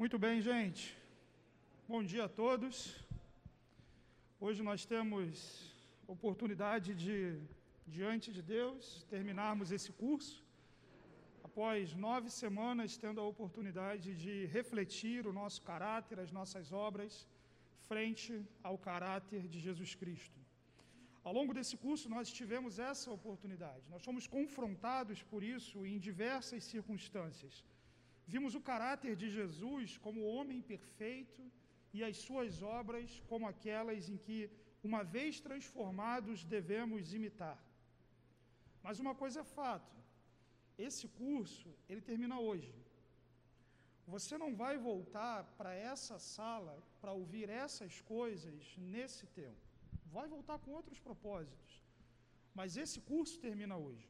Muito bem, gente. Bom dia a todos. Hoje nós temos oportunidade de, diante de Deus, terminarmos esse curso. Após nove semanas, tendo a oportunidade de refletir o nosso caráter, as nossas obras, frente ao caráter de Jesus Cristo. Ao longo desse curso, nós tivemos essa oportunidade. Nós fomos confrontados por isso em diversas circunstâncias Vimos o caráter de Jesus como homem perfeito e as suas obras como aquelas em que, uma vez transformados, devemos imitar. Mas uma coisa é fato: esse curso ele termina hoje. Você não vai voltar para essa sala para ouvir essas coisas nesse tempo. Vai voltar com outros propósitos. Mas esse curso termina hoje.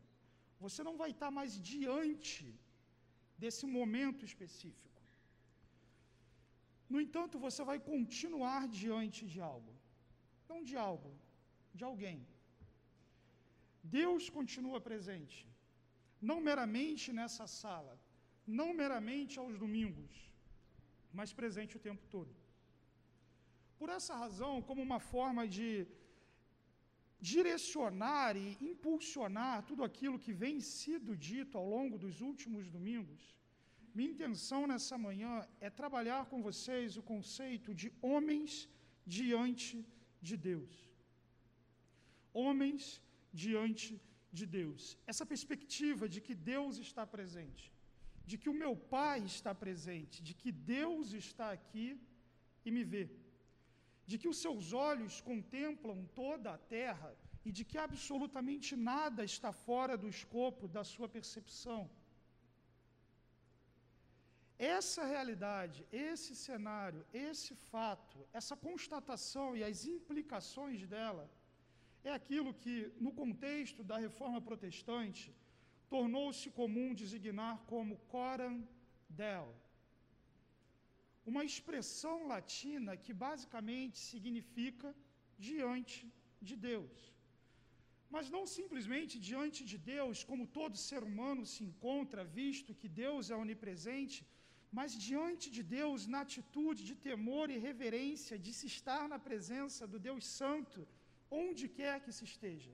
Você não vai estar mais diante desse momento específico. No entanto, você vai continuar diante de algo. Não de algo, de alguém. Deus continua presente, não meramente nessa sala, não meramente aos domingos, mas presente o tempo todo. Por essa razão, como uma forma de direcionar e impulsionar tudo aquilo que vem sido dito ao longo dos últimos domingos, minha intenção nessa manhã é trabalhar com vocês o conceito de homens diante de Deus. Homens diante de Deus. Essa perspectiva de que Deus está presente, de que o meu Pai está presente, de que Deus está aqui e me vê de que os seus olhos contemplam toda a terra e de que absolutamente nada está fora do escopo da sua percepção. Essa realidade, esse cenário, esse fato, essa constatação e as implicações dela é aquilo que, no contexto da reforma protestante, tornou-se comum designar como coram del, uma expressão latina que basicamente significa diante de Deus. Mas não simplesmente diante de Deus, como todo ser humano se encontra, visto que Deus é onipresente, mas diante de Deus na atitude de temor e reverência, de se estar na presença do Deus Santo, onde quer que se esteja.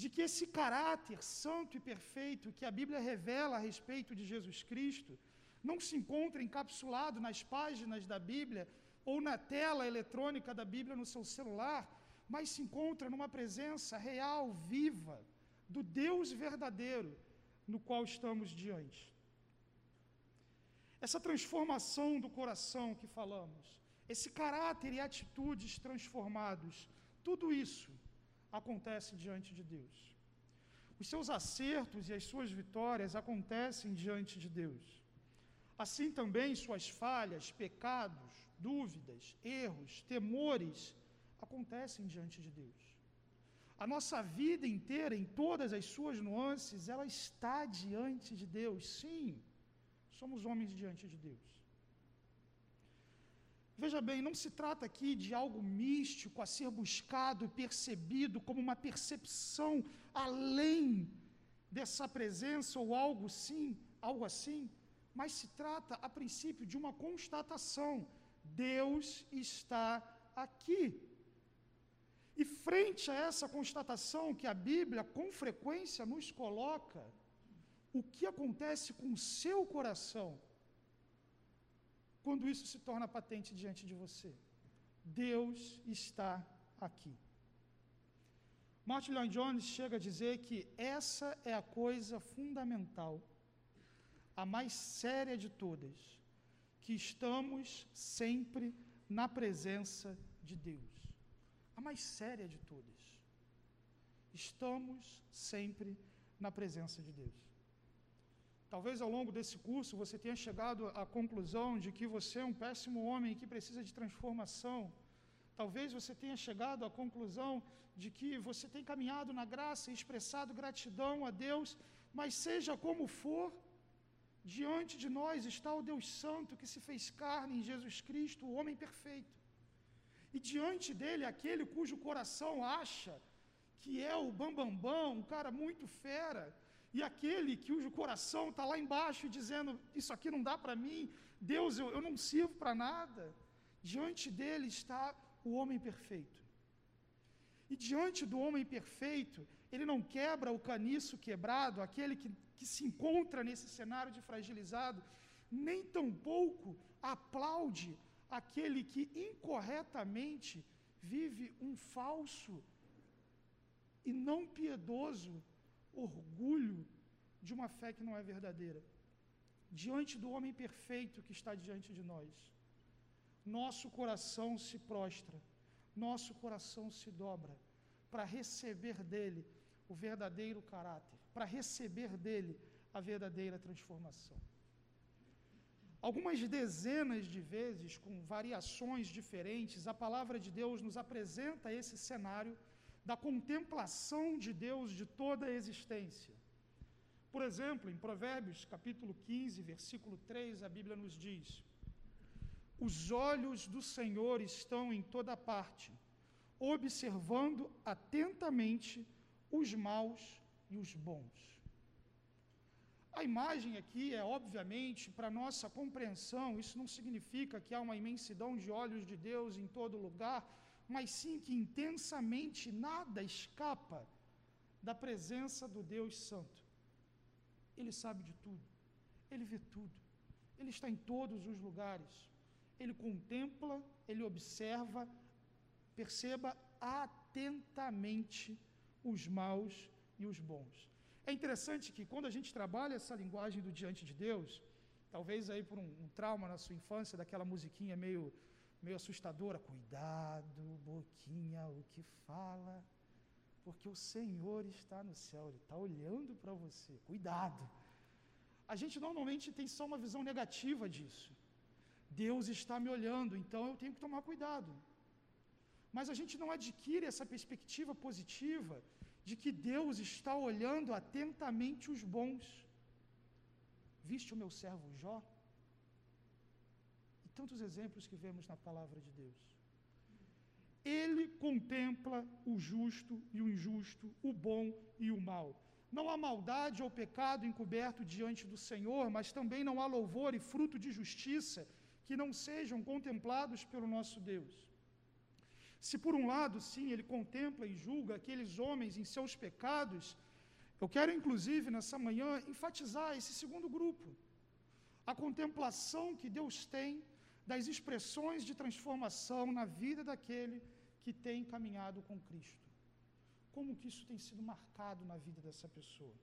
De que esse caráter santo e perfeito que a Bíblia revela a respeito de Jesus Cristo, não se encontra encapsulado nas páginas da Bíblia ou na tela eletrônica da Bíblia no seu celular, mas se encontra numa presença real, viva, do Deus verdadeiro no qual estamos diante. Essa transformação do coração que falamos, esse caráter e atitudes transformados, tudo isso acontece diante de Deus. Os seus acertos e as suas vitórias acontecem diante de Deus. Assim também suas falhas, pecados, dúvidas, erros, temores acontecem diante de Deus. A nossa vida inteira, em todas as suas nuances, ela está diante de Deus. Sim, somos homens diante de Deus. Veja bem, não se trata aqui de algo místico a ser buscado e percebido como uma percepção além dessa presença ou algo sim, algo assim mas se trata, a princípio, de uma constatação: Deus está aqui. E frente a essa constatação que a Bíblia com frequência nos coloca, o que acontece com o seu coração quando isso se torna patente diante de você? Deus está aqui. Martin Lloyd Jones chega a dizer que essa é a coisa fundamental a mais séria de todas, que estamos sempre na presença de Deus. A mais séria de todas. Estamos sempre na presença de Deus. Talvez ao longo desse curso você tenha chegado à conclusão de que você é um péssimo homem que precisa de transformação. Talvez você tenha chegado à conclusão de que você tem caminhado na graça e expressado gratidão a Deus, mas seja como for, Diante de nós está o Deus Santo que se fez carne em Jesus Cristo, o homem perfeito. E diante dele, aquele cujo coração acha que é o bambambam, um cara muito fera, e aquele que o coração está lá embaixo dizendo: Isso aqui não dá para mim, Deus, eu, eu não sirvo para nada. Diante dele está o homem perfeito. E diante do homem perfeito, ele não quebra o caniço quebrado, aquele que, que se encontra nesse cenário de fragilizado, nem tampouco aplaude aquele que incorretamente vive um falso e não piedoso orgulho de uma fé que não é verdadeira. Diante do homem perfeito que está diante de nós, nosso coração se prostra, nosso coração se dobra para receber dele o verdadeiro caráter, para receber dele a verdadeira transformação. Algumas dezenas de vezes, com variações diferentes, a palavra de Deus nos apresenta esse cenário da contemplação de Deus de toda a existência. Por exemplo, em Provérbios capítulo 15, versículo 3, a Bíblia nos diz: Os olhos do Senhor estão em toda parte, observando atentamente os maus e os bons. A imagem aqui é, obviamente, para nossa compreensão, isso não significa que há uma imensidão de olhos de Deus em todo lugar, mas sim que intensamente nada escapa da presença do Deus Santo. Ele sabe de tudo, ele vê tudo, ele está em todos os lugares, ele contempla, ele observa, perceba atentamente os maus e os bons. É interessante que quando a gente trabalha essa linguagem do diante de Deus, talvez aí por um, um trauma na sua infância, daquela musiquinha meio meio assustadora. Cuidado, boquinha, o que fala, porque o Senhor está no céu, Ele está olhando para você. Cuidado. A gente normalmente tem só uma visão negativa disso. Deus está me olhando, então eu tenho que tomar cuidado. Mas a gente não adquire essa perspectiva positiva de que Deus está olhando atentamente os bons. Viste o meu servo Jó? tantos exemplos que vemos na palavra de Deus. Ele contempla o justo e o injusto, o bom e o mal. Não há maldade ou pecado encoberto diante do Senhor, mas também não há louvor e fruto de justiça que não sejam contemplados pelo nosso Deus. Se por um lado, sim, ele contempla e julga aqueles homens em seus pecados, eu quero inclusive nessa manhã enfatizar esse segundo grupo. A contemplação que Deus tem das expressões de transformação na vida daquele que tem caminhado com Cristo. Como que isso tem sido marcado na vida dessa pessoa?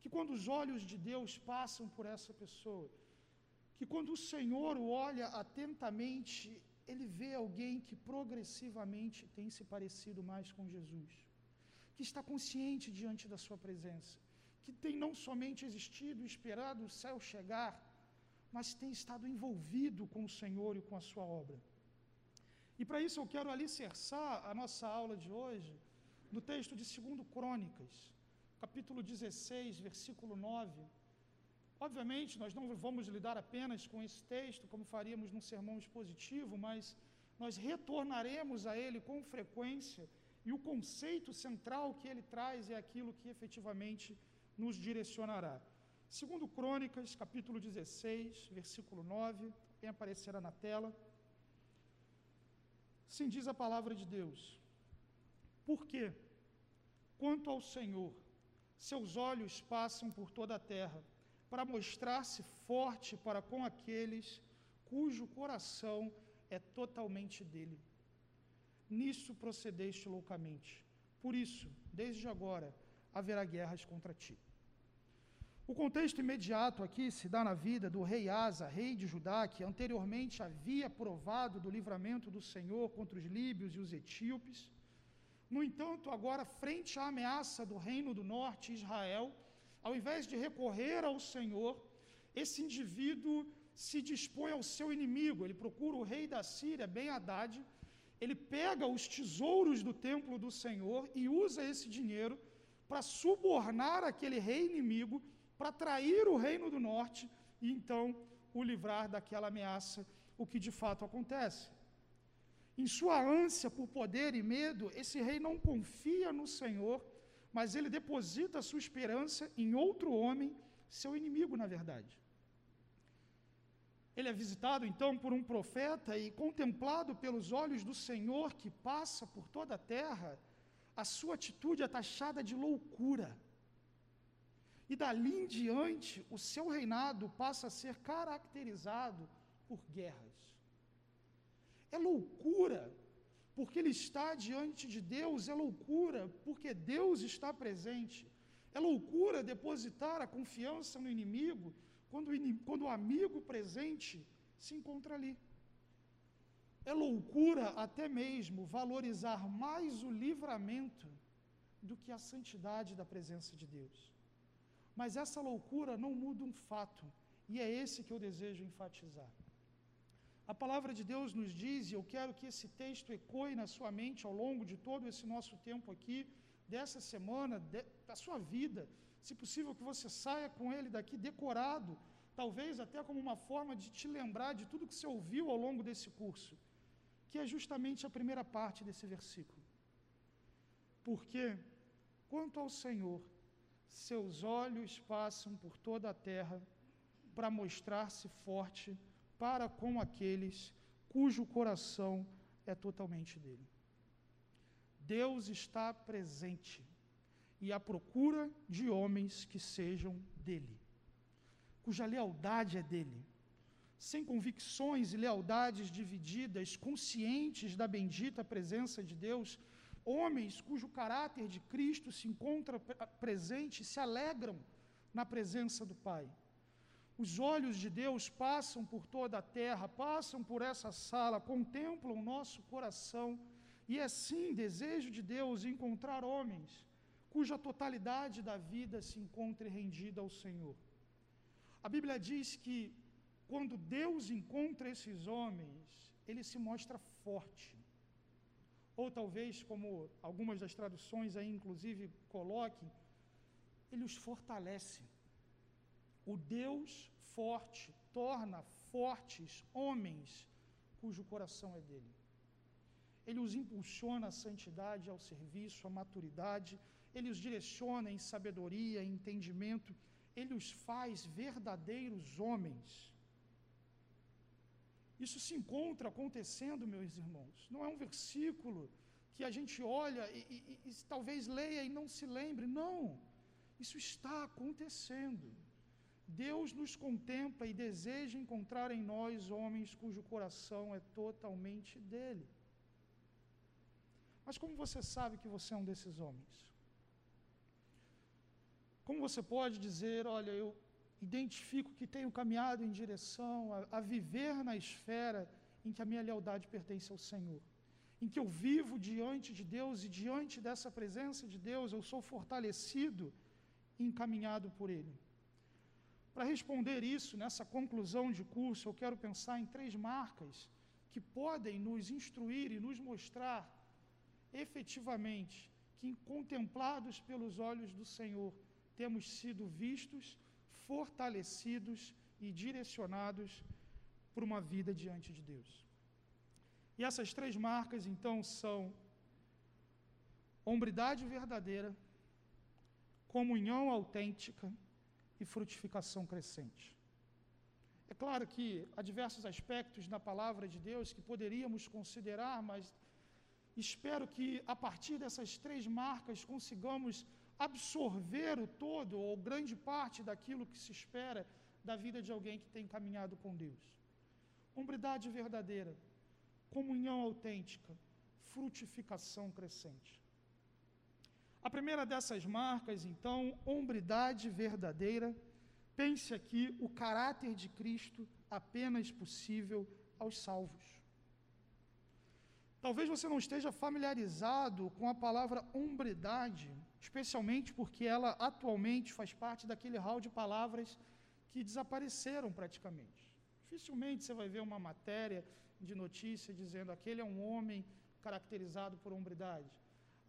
Que quando os olhos de Deus passam por essa pessoa, que quando o Senhor o olha atentamente, ele vê alguém que progressivamente tem se parecido mais com Jesus, que está consciente diante da sua presença, que tem não somente existido e esperado o céu chegar, mas tem estado envolvido com o Senhor e com a sua obra. E para isso eu quero alicerçar a nossa aula de hoje no texto de 2 Crônicas, capítulo 16, versículo 9. Obviamente, nós não vamos lidar apenas com esse texto, como faríamos num sermão expositivo, mas nós retornaremos a ele com frequência e o conceito central que ele traz é aquilo que efetivamente nos direcionará. Segundo Crônicas, capítulo 16, versículo 9, também aparecerá na tela. Sim diz a palavra de Deus. Porque, quanto ao Senhor, seus olhos passam por toda a terra, para mostrar-se forte para com aqueles cujo coração é totalmente dele. Nisso procedeste loucamente. Por isso, desde agora, haverá guerras contra ti. O contexto imediato aqui se dá na vida do rei Asa, rei de Judá, que anteriormente havia provado do livramento do Senhor contra os líbios e os etíopes. No entanto, agora, frente à ameaça do reino do norte, Israel, ao invés de recorrer ao Senhor, esse indivíduo se dispõe ao seu inimigo. Ele procura o rei da Síria, Ben Haddad, ele pega os tesouros do templo do Senhor e usa esse dinheiro para subornar aquele rei inimigo para trair o reino do norte e então o livrar daquela ameaça, o que de fato acontece. Em sua ânsia por poder e medo, esse rei não confia no Senhor, mas ele deposita a sua esperança em outro homem, seu inimigo, na verdade. Ele é visitado então por um profeta e contemplado pelos olhos do Senhor que passa por toda a terra, a sua atitude é taxada de loucura. E dali em diante, o seu reinado passa a ser caracterizado por guerras. É loucura, porque ele está diante de Deus, é loucura, porque Deus está presente. É loucura depositar a confiança no inimigo quando o, quando o amigo presente se encontra ali. É loucura até mesmo valorizar mais o livramento do que a santidade da presença de Deus. Mas essa loucura não muda um fato, e é esse que eu desejo enfatizar. A palavra de Deus nos diz, e eu quero que esse texto ecoe na sua mente ao longo de todo esse nosso tempo aqui, dessa semana, de, da sua vida. Se possível, que você saia com ele daqui decorado, talvez até como uma forma de te lembrar de tudo que você ouviu ao longo desse curso, que é justamente a primeira parte desse versículo. Porque, quanto ao Senhor, seus olhos passam por toda a terra para mostrar-se forte para com aqueles cujo coração é totalmente dele. Deus está presente e à procura de homens que sejam dele, cuja lealdade é dele, sem convicções e lealdades divididas, conscientes da bendita presença de Deus Homens cujo caráter de Cristo se encontra presente se alegram na presença do Pai. Os olhos de Deus passam por toda a terra, passam por essa sala, contemplam o nosso coração, e é sim desejo de Deus encontrar homens cuja totalidade da vida se encontre rendida ao Senhor. A Bíblia diz que quando Deus encontra esses homens, ele se mostra forte ou talvez, como algumas das traduções aí inclusive coloquem, ele os fortalece. O Deus forte torna fortes homens cujo coração é dele. Ele os impulsiona à santidade, ao serviço, à maturidade, ele os direciona em sabedoria, em entendimento, ele os faz verdadeiros homens. Isso se encontra acontecendo, meus irmãos. Não é um versículo que a gente olha e, e, e, talvez leia e não se lembre. Não. Isso está acontecendo. Deus nos contempla e deseja encontrar em nós homens cujo coração é totalmente dele. Mas como você sabe que você é um desses homens? Como você pode dizer, olha, eu identifico que tenho caminhado em direção a, a viver na esfera em que a minha lealdade pertence ao Senhor, em que eu vivo diante de Deus e diante dessa presença de Deus eu sou fortalecido e encaminhado por Ele. Para responder isso, nessa conclusão de curso, eu quero pensar em três marcas que podem nos instruir e nos mostrar efetivamente que, contemplados pelos olhos do Senhor, temos sido vistos fortalecidos e direcionados por uma vida diante de Deus. E essas três marcas, então, são hombridade verdadeira, comunhão autêntica e frutificação crescente. É claro que há diversos aspectos na palavra de Deus que poderíamos considerar, mas espero que a partir dessas três marcas consigamos absorver o todo ou grande parte daquilo que se espera da vida de alguém que tem caminhado com Deus. Hombridade verdadeira, comunhão autêntica, frutificação crescente. A primeira dessas marcas, então, hombridade verdadeira. Pense aqui o caráter de Cristo apenas possível aos salvos. Talvez você não esteja familiarizado com a palavra hombridade, especialmente porque ela atualmente faz parte daquele hall de palavras que desapareceram praticamente. Dificilmente você vai ver uma matéria de notícia dizendo aquele é um homem caracterizado por hombridade.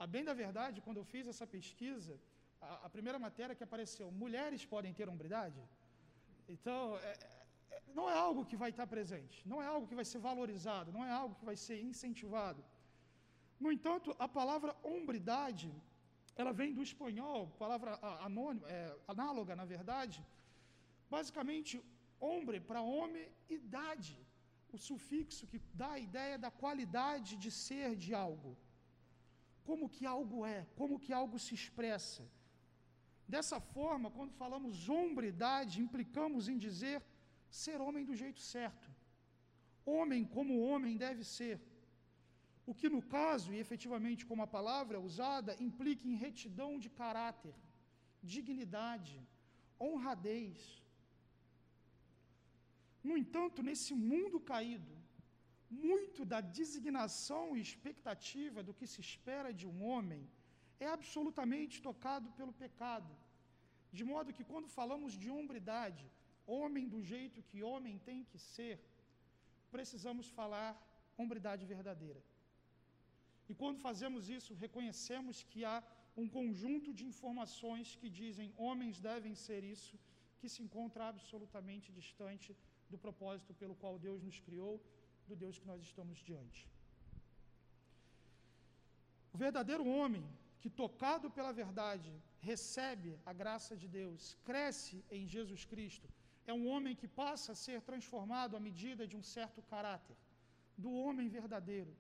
A bem da verdade, quando eu fiz essa pesquisa, a, a primeira matéria que apareceu, mulheres podem ter hombridade? Então, é, é, não é algo que vai estar presente, não é algo que vai ser valorizado, não é algo que vai ser incentivado. No entanto, a palavra hombridade ela vem do espanhol, palavra anônima, é, análoga, na verdade. Basicamente, homem para homem, idade. O sufixo que dá a ideia da qualidade de ser de algo. Como que algo é, como que algo se expressa. Dessa forma, quando falamos hombridade, implicamos em dizer ser homem do jeito certo. Homem como homem deve ser. O que, no caso, e efetivamente como a palavra é usada, implica em retidão de caráter, dignidade, honradez. No entanto, nesse mundo caído, muito da designação e expectativa do que se espera de um homem é absolutamente tocado pelo pecado. De modo que, quando falamos de hombridade, homem do jeito que homem tem que ser, precisamos falar hombridade verdadeira. E quando fazemos isso, reconhecemos que há um conjunto de informações que dizem homens devem ser isso, que se encontra absolutamente distante do propósito pelo qual Deus nos criou, do Deus que nós estamos diante. O verdadeiro homem, que tocado pela verdade, recebe a graça de Deus, cresce em Jesus Cristo, é um homem que passa a ser transformado à medida de um certo caráter, do homem verdadeiro,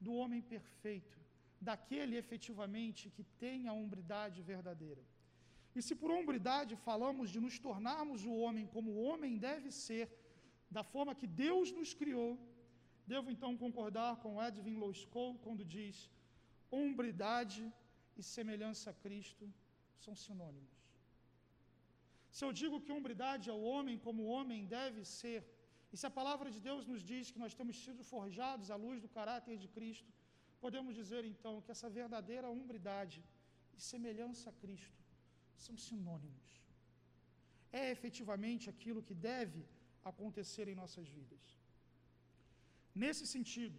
do homem perfeito, daquele efetivamente que tem a hombridade verdadeira. E se por hombridade falamos de nos tornarmos o homem como o homem deve ser, da forma que Deus nos criou, devo então concordar com Edwin Loiscoe quando diz: hombridade e semelhança a Cristo são sinônimos. Se eu digo que hombridade é o homem como o homem deve ser, e se a palavra de Deus nos diz que nós temos sido forjados à luz do caráter de Cristo, podemos dizer então que essa verdadeira hombridade e semelhança a Cristo são sinônimos. É efetivamente aquilo que deve acontecer em nossas vidas. Nesse sentido,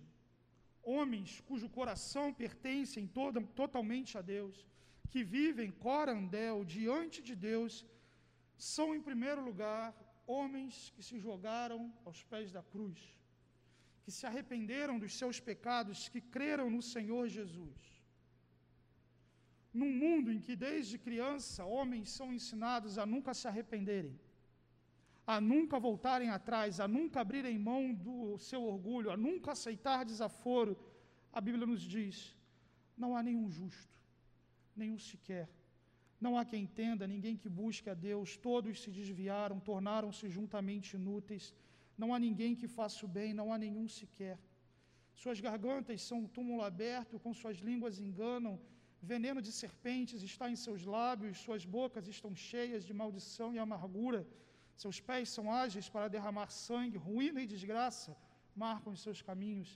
homens cujo coração pertencem toda, totalmente a Deus, que vivem corandel diante de Deus, são, em primeiro lugar, homens que se jogaram aos pés da cruz, que se arrependeram dos seus pecados, que creram no Senhor Jesus. Num mundo em que, desde criança, homens são ensinados a nunca se arrependerem, a nunca voltarem atrás, a nunca abrirem mão do seu orgulho, a nunca aceitar desaforo, a Bíblia nos diz: não há nenhum justo, nenhum sequer não há quem entenda, ninguém que busque a Deus, todos se desviaram, tornaram-se juntamente inúteis. Não há ninguém que faça o bem, não há nenhum sequer. Suas gargantas são um túmulo aberto, com suas línguas enganam, veneno de serpentes está em seus lábios, suas bocas estão cheias de maldição e amargura. Seus pés são ágeis para derramar sangue, ruína e desgraça marcam os seus caminhos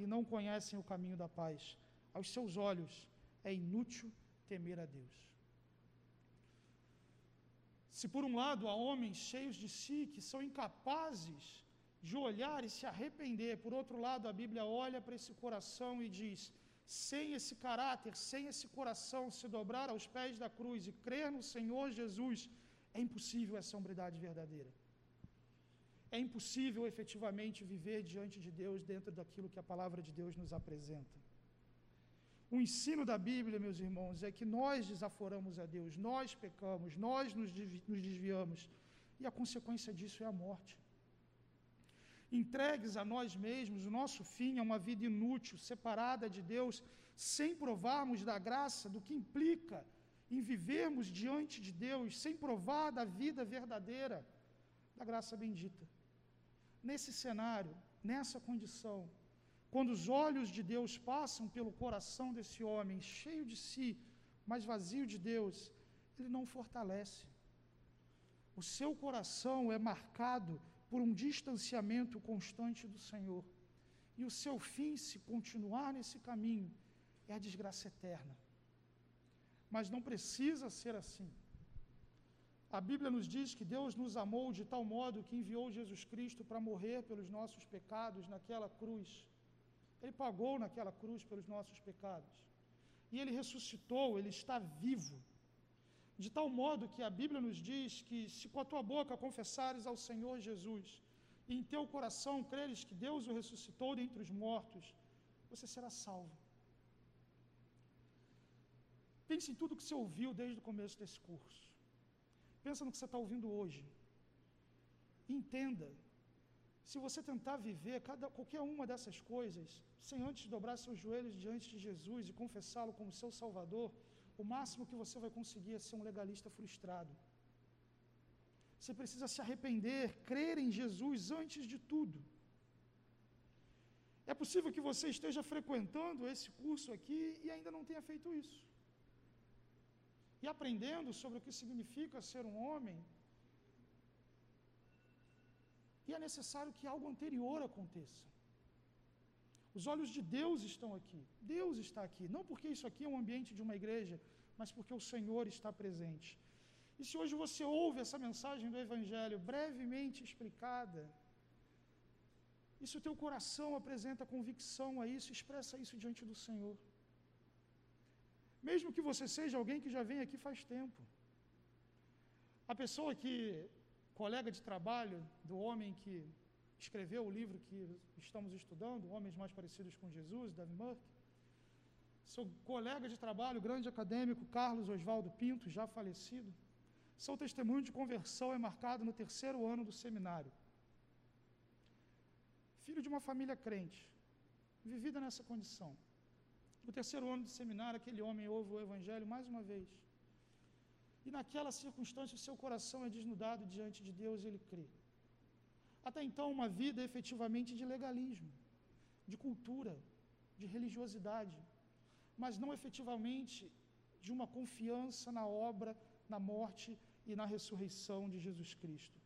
e não conhecem o caminho da paz. Aos seus olhos é inútil temer a Deus. Se por um lado há homens cheios de si que são incapazes de olhar e se arrepender, por outro lado a Bíblia olha para esse coração e diz: sem esse caráter, sem esse coração se dobrar aos pés da cruz e crer no Senhor Jesus, é impossível essa hombridade verdadeira. É impossível efetivamente viver diante de Deus dentro daquilo que a palavra de Deus nos apresenta. O ensino da Bíblia, meus irmãos, é que nós desaforamos a Deus, nós pecamos, nós nos desviamos, e a consequência disso é a morte. Entregues a nós mesmos, o nosso fim é uma vida inútil, separada de Deus, sem provarmos da graça, do que implica em vivermos diante de Deus, sem provar da vida verdadeira, da graça bendita. Nesse cenário, nessa condição, quando os olhos de Deus passam pelo coração desse homem, cheio de si, mas vazio de Deus, ele não fortalece. O seu coração é marcado por um distanciamento constante do Senhor. E o seu fim, se continuar nesse caminho, é a desgraça eterna. Mas não precisa ser assim. A Bíblia nos diz que Deus nos amou de tal modo que enviou Jesus Cristo para morrer pelos nossos pecados naquela cruz. Ele pagou naquela cruz pelos nossos pecados. E ele ressuscitou, ele está vivo. De tal modo que a Bíblia nos diz que se com a tua boca confessares ao Senhor Jesus e em teu coração creres que Deus o ressuscitou dentre os mortos, você será salvo. Pense em tudo que você ouviu desde o começo desse curso. Pensa no que você está ouvindo hoje. Entenda, se você tentar viver cada, qualquer uma dessas coisas, sem antes dobrar seus joelhos diante de Jesus e confessá-lo como seu Salvador, o máximo que você vai conseguir é ser um legalista frustrado. Você precisa se arrepender, crer em Jesus antes de tudo. É possível que você esteja frequentando esse curso aqui e ainda não tenha feito isso. E aprendendo sobre o que significa ser um homem. E é necessário que algo anterior aconteça. Os olhos de Deus estão aqui. Deus está aqui. Não porque isso aqui é um ambiente de uma igreja, mas porque o Senhor está presente. E se hoje você ouve essa mensagem do Evangelho brevemente explicada, e se o teu coração apresenta convicção a isso, expressa isso diante do Senhor. Mesmo que você seja alguém que já vem aqui faz tempo. A pessoa que, colega de trabalho do homem que escreveu o livro que estamos estudando, Homens Mais Parecidos com Jesus, Davi Murphy, seu colega de trabalho, grande acadêmico, Carlos Oswaldo Pinto, já falecido, seu testemunho de conversão é marcado no terceiro ano do seminário. Filho de uma família crente, vivida nessa condição. No terceiro ano do seminário, aquele homem ouve o Evangelho mais uma vez. E naquela circunstância, o seu coração é desnudado diante de Deus e ele crê. Até então, uma vida efetivamente de legalismo, de cultura, de religiosidade, mas não efetivamente de uma confiança na obra, na morte e na ressurreição de Jesus Cristo.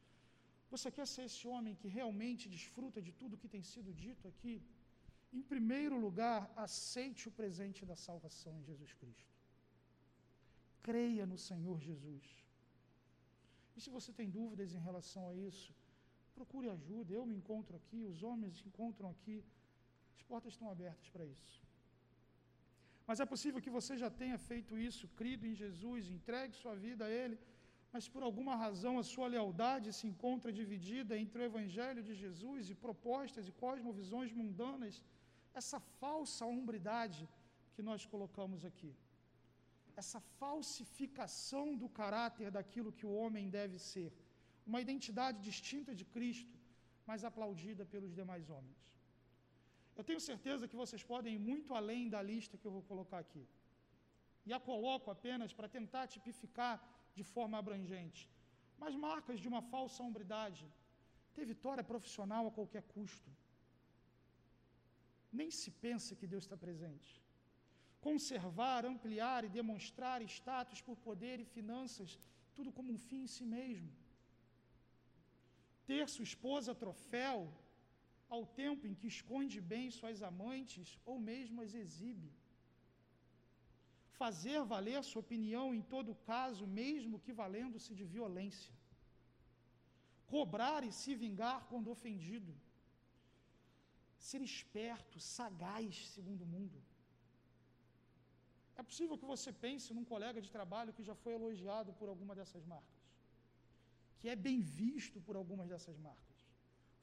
Você quer ser esse homem que realmente desfruta de tudo que tem sido dito aqui? Em primeiro lugar, aceite o presente da salvação em Jesus Cristo. Creia no Senhor Jesus. E se você tem dúvidas em relação a isso, procure ajuda. Eu me encontro aqui, os homens se encontram aqui. As portas estão abertas para isso. Mas é possível que você já tenha feito isso, crido em Jesus, entregue sua vida a Ele, mas por alguma razão a sua lealdade se encontra dividida entre o Evangelho de Jesus e propostas e cosmovisões mundanas essa falsa hombridade que nós colocamos aqui. Essa falsificação do caráter daquilo que o homem deve ser. Uma identidade distinta de Cristo, mas aplaudida pelos demais homens. Eu tenho certeza que vocês podem ir muito além da lista que eu vou colocar aqui. E a coloco apenas para tentar tipificar de forma abrangente. Mas marcas de uma falsa hombridade. Ter vitória profissional a qualquer custo nem se pensa que Deus está presente. Conservar, ampliar e demonstrar status por poder e finanças, tudo como um fim em si mesmo. Ter sua esposa troféu, ao tempo em que esconde bem suas amantes ou mesmo as exibe. Fazer valer sua opinião em todo caso, mesmo que valendo-se de violência. Cobrar e se vingar quando ofendido ser esperto, sagaz, segundo o mundo. É possível que você pense num colega de trabalho que já foi elogiado por alguma dessas marcas, que é bem visto por algumas dessas marcas.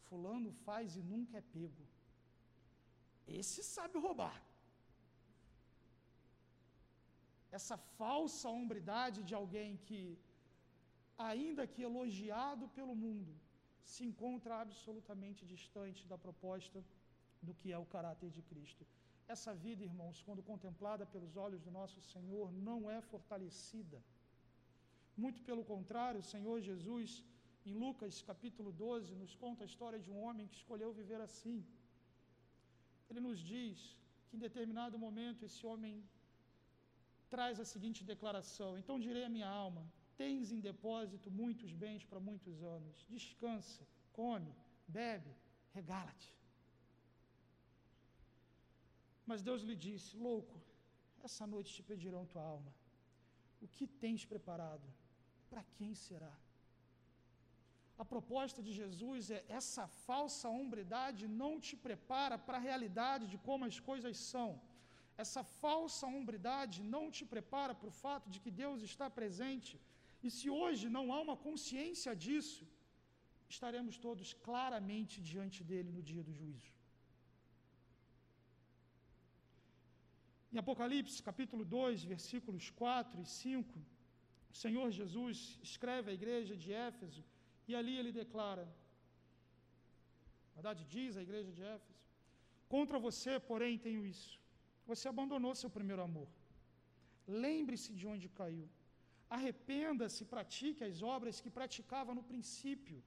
Fulano faz e nunca é pego. Esse sabe roubar. Essa falsa hombridade de alguém que, ainda que elogiado pelo mundo, se encontra absolutamente distante da proposta do que é o caráter de Cristo. Essa vida, irmãos, quando contemplada pelos olhos do nosso Senhor, não é fortalecida. Muito pelo contrário, o Senhor Jesus, em Lucas capítulo 12, nos conta a história de um homem que escolheu viver assim. Ele nos diz que em determinado momento esse homem traz a seguinte declaração: Então direi à minha alma: Tens em depósito muitos bens para muitos anos. Descansa, come, bebe, regala-te. Mas Deus lhe disse: Louco, essa noite te pedirão tua alma. O que tens preparado? Para quem será? A proposta de Jesus é: essa falsa hombridade não te prepara para a realidade de como as coisas são. Essa falsa hombridade não te prepara para o fato de que Deus está presente. E se hoje não há uma consciência disso, estaremos todos claramente diante dele no dia do juízo. Em Apocalipse, capítulo 2, versículos 4 e 5, o Senhor Jesus escreve à igreja de Éfeso e ali ele declara: na verdade, diz a igreja de Éfeso: Contra você, porém, tenho isso. Você abandonou seu primeiro amor. Lembre-se de onde caiu. Arrependa-se, pratique as obras que praticava no princípio.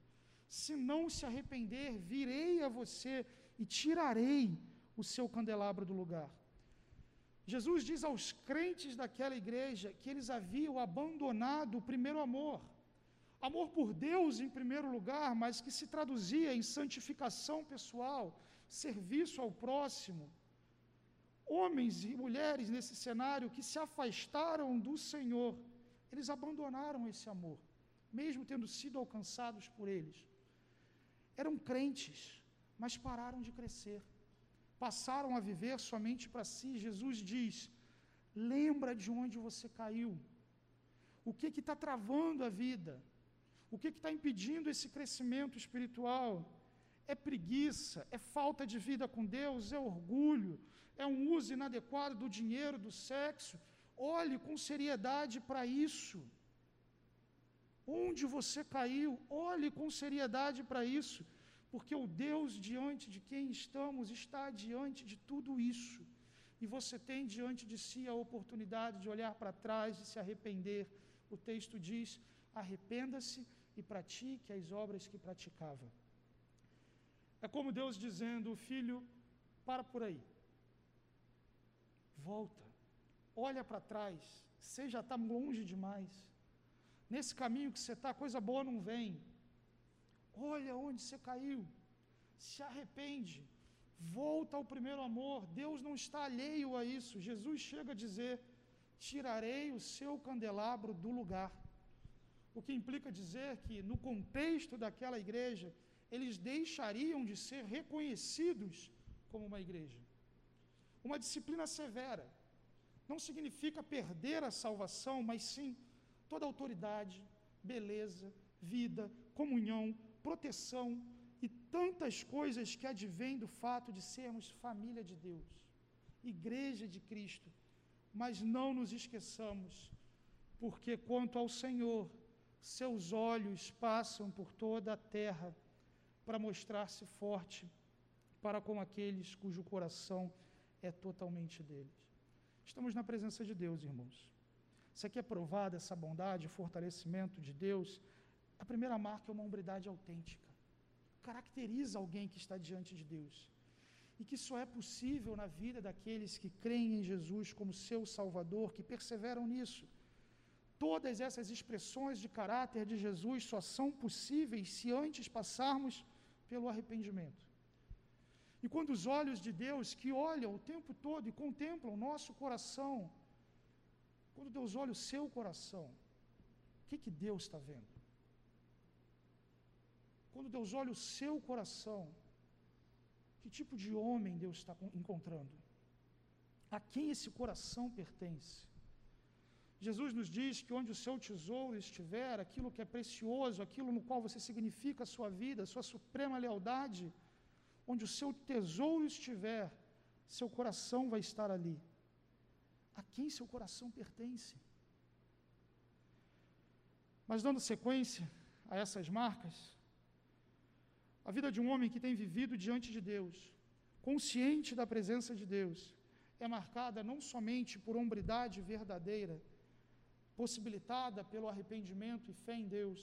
Se não se arrepender, virei a você e tirarei o seu candelabro do lugar. Jesus diz aos crentes daquela igreja que eles haviam abandonado o primeiro amor. Amor por Deus em primeiro lugar, mas que se traduzia em santificação pessoal, serviço ao próximo. Homens e mulheres nesse cenário que se afastaram do Senhor, eles abandonaram esse amor, mesmo tendo sido alcançados por eles. Eram crentes, mas pararam de crescer passaram a viver somente para si. Jesus diz: lembra de onde você caiu. O que está travando a vida? O que está impedindo esse crescimento espiritual? É preguiça, é falta de vida com Deus, é orgulho, é um uso inadequado do dinheiro, do sexo. Olhe com seriedade para isso. Onde você caiu, olhe com seriedade para isso porque o Deus diante de quem estamos está diante de tudo isso. E você tem diante de si a oportunidade de olhar para trás e se arrepender. O texto diz: arrependa-se e pratique as obras que praticava. É como Deus dizendo: filho, para por aí. Volta. Olha para trás. Você já está longe demais. Nesse caminho que você está, coisa boa não vem. Olha onde você caiu. Se arrepende. Volta ao primeiro amor. Deus não está alheio a isso. Jesus chega a dizer: Tirarei o seu candelabro do lugar. O que implica dizer que, no contexto daquela igreja, eles deixariam de ser reconhecidos como uma igreja. Uma disciplina severa não significa perder a salvação, mas sim toda autoridade, beleza, vida, comunhão, proteção e tantas coisas que advêm do fato de sermos família de Deus, igreja de Cristo. Mas não nos esqueçamos, porque quanto ao Senhor, seus olhos passam por toda a terra para mostrar-se forte para com aqueles cujo coração é totalmente deles. Estamos na presença de Deus, irmãos. Isso aqui é provado, essa bondade, fortalecimento de Deus, a primeira marca é uma hombridade autêntica. Caracteriza alguém que está diante de Deus. E que só é possível na vida daqueles que creem em Jesus como seu Salvador, que perseveram nisso. Todas essas expressões de caráter de Jesus só são possíveis se antes passarmos pelo arrependimento. E quando os olhos de Deus, que olham o tempo todo e contemplam o nosso coração, quando Deus olha o seu coração, o que, que Deus está vendo? Quando Deus olha o seu coração, que tipo de homem Deus está encontrando? A quem esse coração pertence? Jesus nos diz que onde o seu tesouro estiver, aquilo que é precioso, aquilo no qual você significa a sua vida, a sua suprema lealdade, onde o seu tesouro estiver, seu coração vai estar ali. A quem seu coração pertence? Mas dando sequência a essas marcas, a vida de um homem que tem vivido diante de Deus, consciente da presença de Deus, é marcada não somente por hombridade verdadeira, possibilitada pelo arrependimento e fé em Deus,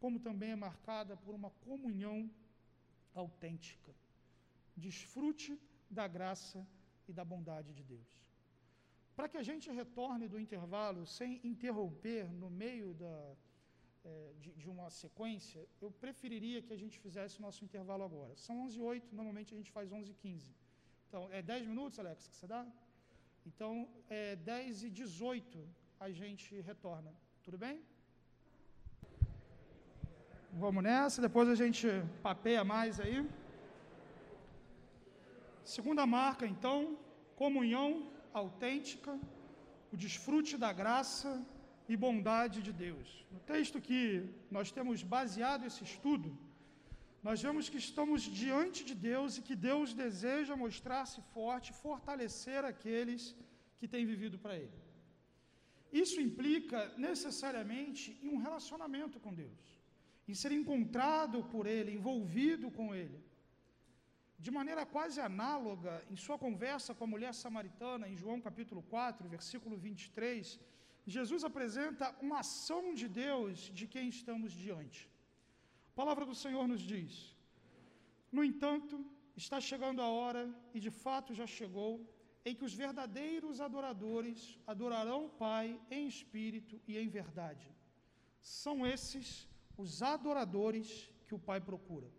como também é marcada por uma comunhão autêntica. Desfrute da graça e da bondade de Deus. Para que a gente retorne do intervalo sem interromper no meio da, é, de, de, uma sequência, eu preferiria que a gente fizesse o nosso intervalo agora. São 11 e 8, normalmente a gente faz 11 e 15. Então, é 10 minutos, Alex, que você dá? Então, é 10 e 18 a gente retorna. Tudo bem? Vamos nessa, depois a gente papeia mais aí. Segunda marca, então, comunhão autêntica, o desfrute da graça e bondade de Deus. No texto que nós temos baseado esse estudo, nós vemos que estamos diante de Deus e que Deus deseja mostrar-se forte, fortalecer aqueles que tem vivido para Ele. Isso implica necessariamente em um relacionamento com Deus, em ser encontrado por Ele, envolvido com Ele. De maneira quase análoga, em sua conversa com a mulher samaritana, em João capítulo 4, versículo 23, Jesus apresenta uma ação de Deus de quem estamos diante. A palavra do Senhor nos diz: No entanto, está chegando a hora, e de fato já chegou, em que os verdadeiros adoradores adorarão o Pai em espírito e em verdade. São esses os adoradores que o Pai procura.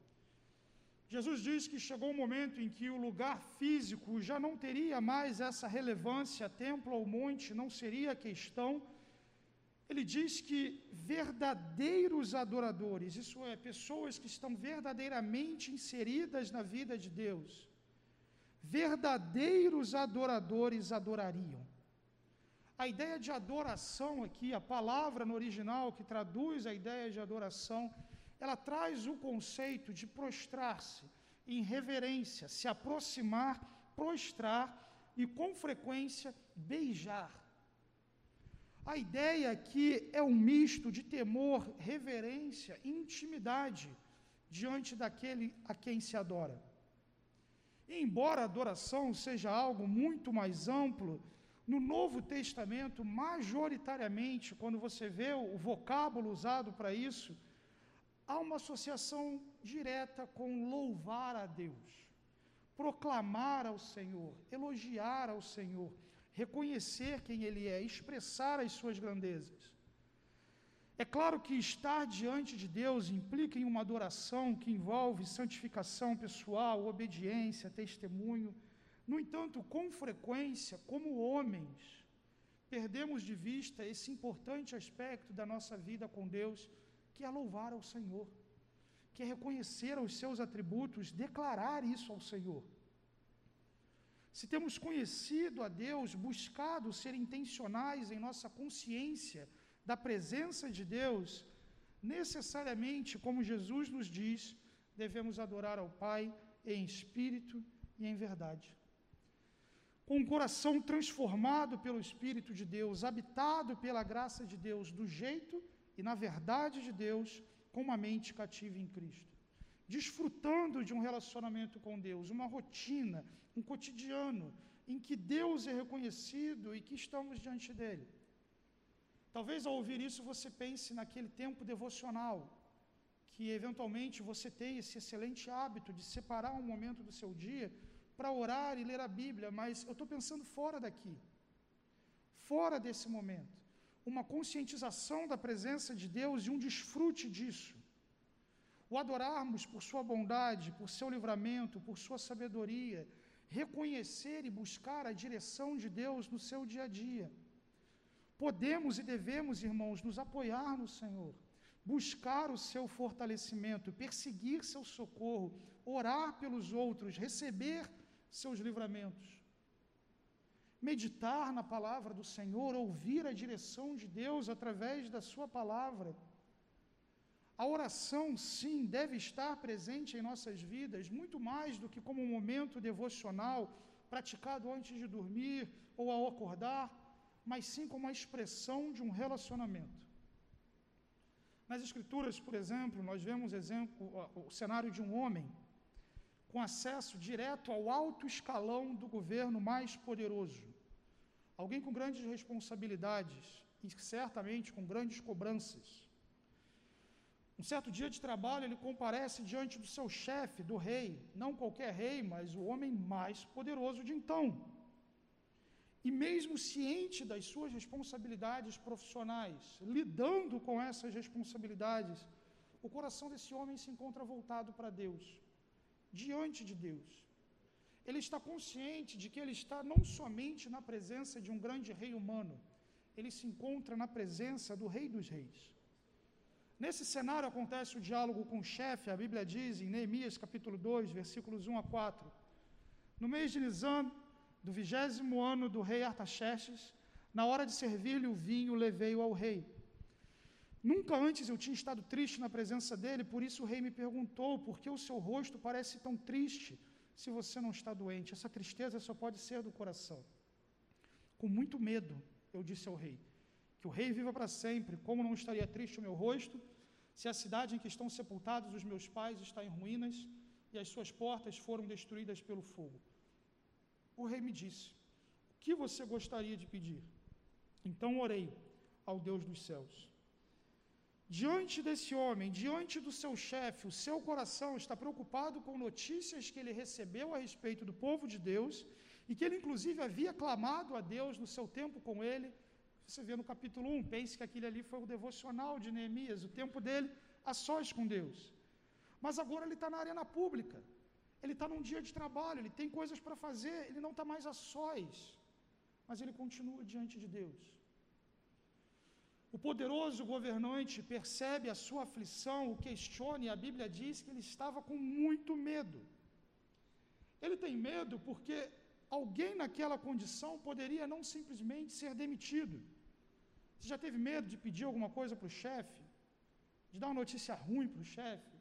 Jesus diz que chegou um momento em que o lugar físico já não teria mais essa relevância, templo ou monte não seria questão. Ele diz que verdadeiros adoradores, isso é, pessoas que estão verdadeiramente inseridas na vida de Deus, verdadeiros adoradores adorariam. A ideia de adoração aqui, a palavra no original que traduz a ideia de adoração, ela traz o conceito de prostrar-se em reverência, se aproximar, prostrar e, com frequência, beijar. A ideia aqui é um misto de temor, reverência e intimidade diante daquele a quem se adora. E embora a adoração seja algo muito mais amplo, no Novo Testamento, majoritariamente, quando você vê o vocábulo usado para isso, há uma associação direta com louvar a Deus, proclamar ao Senhor, elogiar ao Senhor, reconhecer quem Ele é, expressar as suas grandezas. É claro que estar diante de Deus implica em uma adoração que envolve santificação pessoal, obediência, testemunho. No entanto, com frequência, como homens, perdemos de vista esse importante aspecto da nossa vida com Deus, que é louvar ao Senhor, que é reconhecer os seus atributos, declarar isso ao Senhor. Se temos conhecido a Deus, buscado ser intencionais em nossa consciência da presença de Deus, necessariamente, como Jesus nos diz, devemos adorar ao Pai em espírito e em verdade. Com um coração transformado pelo Espírito de Deus, habitado pela graça de Deus, do jeito e na verdade de Deus, com uma mente cativa em Cristo. Desfrutando de um relacionamento com Deus, uma rotina, um cotidiano, em que Deus é reconhecido e que estamos diante dele. Talvez ao ouvir isso você pense naquele tempo devocional, que eventualmente você tem esse excelente hábito de separar um momento do seu dia para orar e ler a Bíblia, mas eu estou pensando fora daqui, fora desse momento. Uma conscientização da presença de Deus e um desfrute disso. O adorarmos por Sua bondade, por seu livramento, por Sua sabedoria, reconhecer e buscar a direção de Deus no seu dia a dia. Podemos e devemos, irmãos, nos apoiar no Senhor, buscar o seu fortalecimento, perseguir seu socorro, orar pelos outros, receber seus livramentos. Meditar na palavra do Senhor, ouvir a direção de Deus através da Sua palavra. A oração, sim, deve estar presente em nossas vidas, muito mais do que como um momento devocional praticado antes de dormir ou ao acordar, mas sim como a expressão de um relacionamento. Nas Escrituras, por exemplo, nós vemos exemplo, o cenário de um homem com acesso direto ao alto escalão do governo mais poderoso. Alguém com grandes responsabilidades e certamente com grandes cobranças. Um certo dia de trabalho, ele comparece diante do seu chefe, do rei, não qualquer rei, mas o homem mais poderoso de então. E mesmo ciente das suas responsabilidades profissionais, lidando com essas responsabilidades, o coração desse homem se encontra voltado para Deus diante de Deus. Ele está consciente de que ele está não somente na presença de um grande rei humano, ele se encontra na presença do Rei dos Reis. Nesse cenário acontece o diálogo com o chefe, a Bíblia diz em Neemias capítulo 2, versículos 1 a 4. No mês de Nisan, do vigésimo ano do rei Artaxerxes, na hora de servir-lhe o vinho, levei-o ao rei. Nunca antes eu tinha estado triste na presença dele, por isso o rei me perguntou: por que o seu rosto parece tão triste se você não está doente? Essa tristeza só pode ser do coração. Com muito medo, eu disse ao rei: Que o rei viva para sempre, como não estaria triste o meu rosto, se a cidade em que estão sepultados os meus pais está em ruínas e as suas portas foram destruídas pelo fogo. O rei me disse: O que você gostaria de pedir? Então orei ao Deus dos céus. Diante desse homem, diante do seu chefe, o seu coração está preocupado com notícias que ele recebeu a respeito do povo de Deus e que ele, inclusive, havia clamado a Deus no seu tempo com ele. Você vê no capítulo 1, pense que aquele ali foi o devocional de Neemias, o tempo dele a sós com Deus. Mas agora ele está na arena pública, ele está num dia de trabalho, ele tem coisas para fazer, ele não está mais a sós, mas ele continua diante de Deus. O poderoso governante percebe a sua aflição, o questiona, e a Bíblia diz que ele estava com muito medo. Ele tem medo porque alguém naquela condição poderia não simplesmente ser demitido. Você já teve medo de pedir alguma coisa para o chefe? De dar uma notícia ruim para o chefe?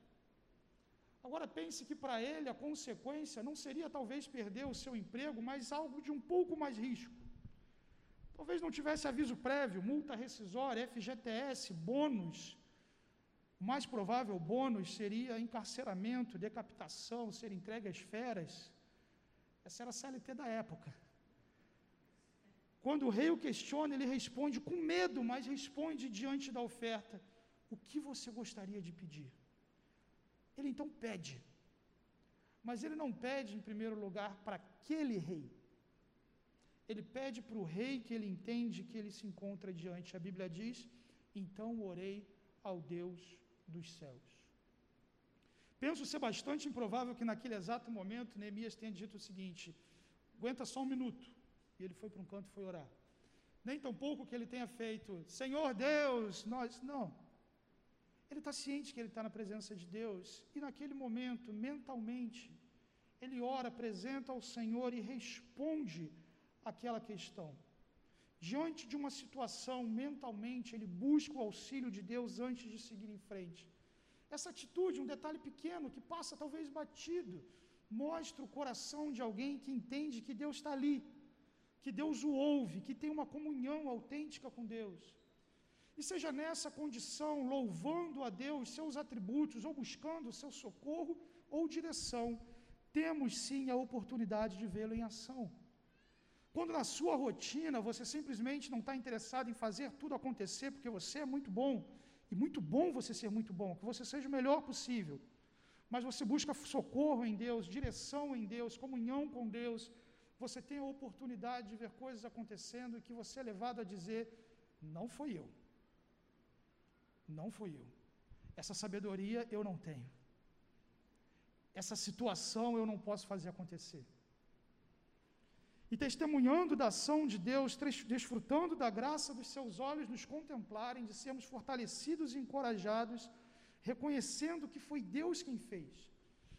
Agora pense que para ele a consequência não seria talvez perder o seu emprego, mas algo de um pouco mais risco. Talvez não tivesse aviso prévio, multa rescisória, FGTS, bônus. O mais provável bônus seria encarceramento, decapitação, ser entregue às feras. Essa era a CLT da época. Quando o rei o questiona, ele responde com medo, mas responde diante da oferta: O que você gostaria de pedir? Ele então pede. Mas ele não pede, em primeiro lugar, para aquele rei. Ele pede para o rei que ele entende que ele se encontra diante. A Bíblia diz: Então orei ao Deus dos céus. Penso ser bastante improvável que naquele exato momento Neemias tenha dito o seguinte: aguenta só um minuto. E ele foi para um canto e foi orar. Nem tampouco que ele tenha feito, Senhor Deus, nós. Não. Ele está ciente que ele está na presença de Deus. E naquele momento, mentalmente, ele ora, apresenta ao Senhor e responde aquela questão. Diante de uma situação, mentalmente, ele busca o auxílio de Deus antes de seguir em frente. Essa atitude, um detalhe pequeno que passa talvez batido, mostra o coração de alguém que entende que Deus está ali, que Deus o ouve, que tem uma comunhão autêntica com Deus. E seja nessa condição, louvando a Deus, seus atributos, ou buscando seu socorro ou direção, temos sim a oportunidade de vê-lo em ação. Quando na sua rotina você simplesmente não está interessado em fazer tudo acontecer porque você é muito bom, e muito bom você ser muito bom, que você seja o melhor possível. Mas você busca socorro em Deus, direção em Deus, comunhão com Deus. Você tem a oportunidade de ver coisas acontecendo e que você é levado a dizer: não foi eu. Não fui eu. Essa sabedoria eu não tenho. Essa situação eu não posso fazer acontecer e testemunhando da ação de Deus, desfrutando da graça dos seus olhos nos contemplarem, de sermos fortalecidos e encorajados, reconhecendo que foi Deus quem fez,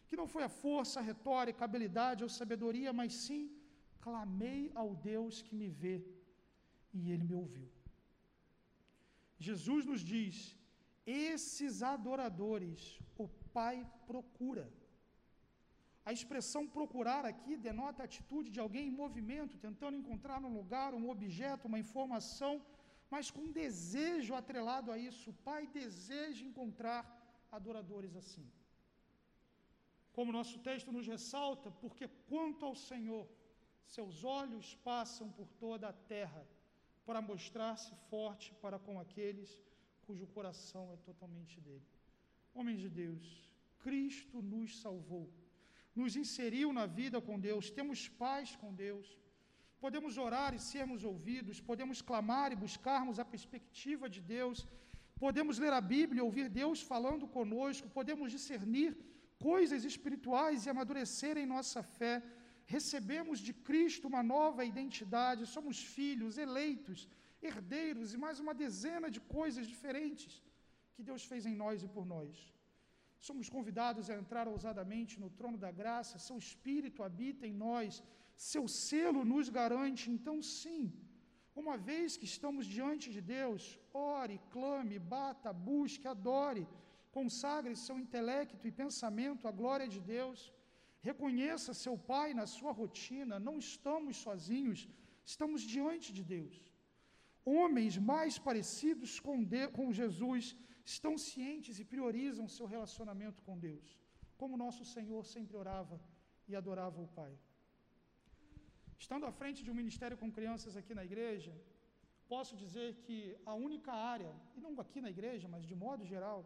que não foi a força, a retórica, a habilidade ou sabedoria, mas sim clamei ao Deus que me vê e ele me ouviu. Jesus nos diz: esses adoradores o Pai procura. A expressão procurar aqui denota a atitude de alguém em movimento, tentando encontrar um lugar, um objeto, uma informação, mas com desejo atrelado a isso. O Pai deseja encontrar adoradores assim. Como nosso texto nos ressalta, porque quanto ao Senhor, seus olhos passam por toda a terra para mostrar-se forte para com aqueles cujo coração é totalmente dele. Homens de Deus, Cristo nos salvou nos inseriu na vida com Deus, temos paz com Deus, podemos orar e sermos ouvidos, podemos clamar e buscarmos a perspectiva de Deus, podemos ler a Bíblia e ouvir Deus falando conosco, podemos discernir coisas espirituais e amadurecer em nossa fé, recebemos de Cristo uma nova identidade, somos filhos, eleitos, herdeiros e mais uma dezena de coisas diferentes que Deus fez em nós e por nós. Somos convidados a entrar ousadamente no trono da graça, seu Espírito habita em nós, seu selo nos garante. Então, sim, uma vez que estamos diante de Deus, ore, clame, bata, busque, adore, consagre seu intelecto e pensamento à glória de Deus, reconheça seu Pai na sua rotina, não estamos sozinhos, Estamos diante de Deus. Homens mais parecidos com, de, com Jesus estão cientes e priorizam seu relacionamento com Deus, como nosso Senhor sempre orava e adorava o Pai. Estando à frente de um ministério com crianças aqui na igreja, posso dizer que a única área, e não aqui na igreja, mas de modo geral,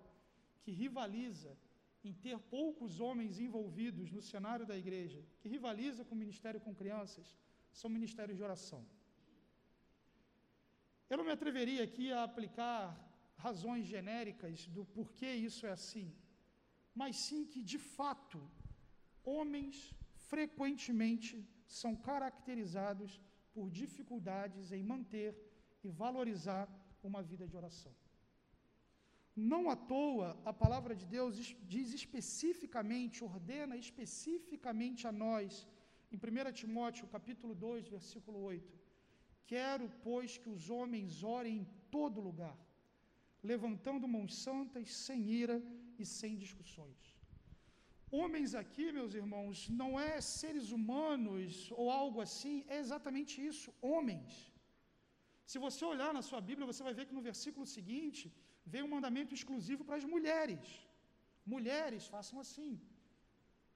que rivaliza em ter poucos homens envolvidos no cenário da igreja, que rivaliza com o ministério com crianças, são ministérios de oração. Eu não me atreveria aqui a aplicar razões genéricas do porquê isso é assim, mas sim que, de fato, homens frequentemente são caracterizados por dificuldades em manter e valorizar uma vida de oração. Não à toa, a palavra de Deus diz especificamente, ordena especificamente a nós, em 1 Timóteo, capítulo 2, versículo 8: Quero, pois, que os homens orem em todo lugar, levantando mãos santas, sem ira e sem discussões. Homens aqui, meus irmãos, não é seres humanos ou algo assim, é exatamente isso, homens. Se você olhar na sua Bíblia, você vai ver que no versículo seguinte vem um mandamento exclusivo para as mulheres. Mulheres, façam assim.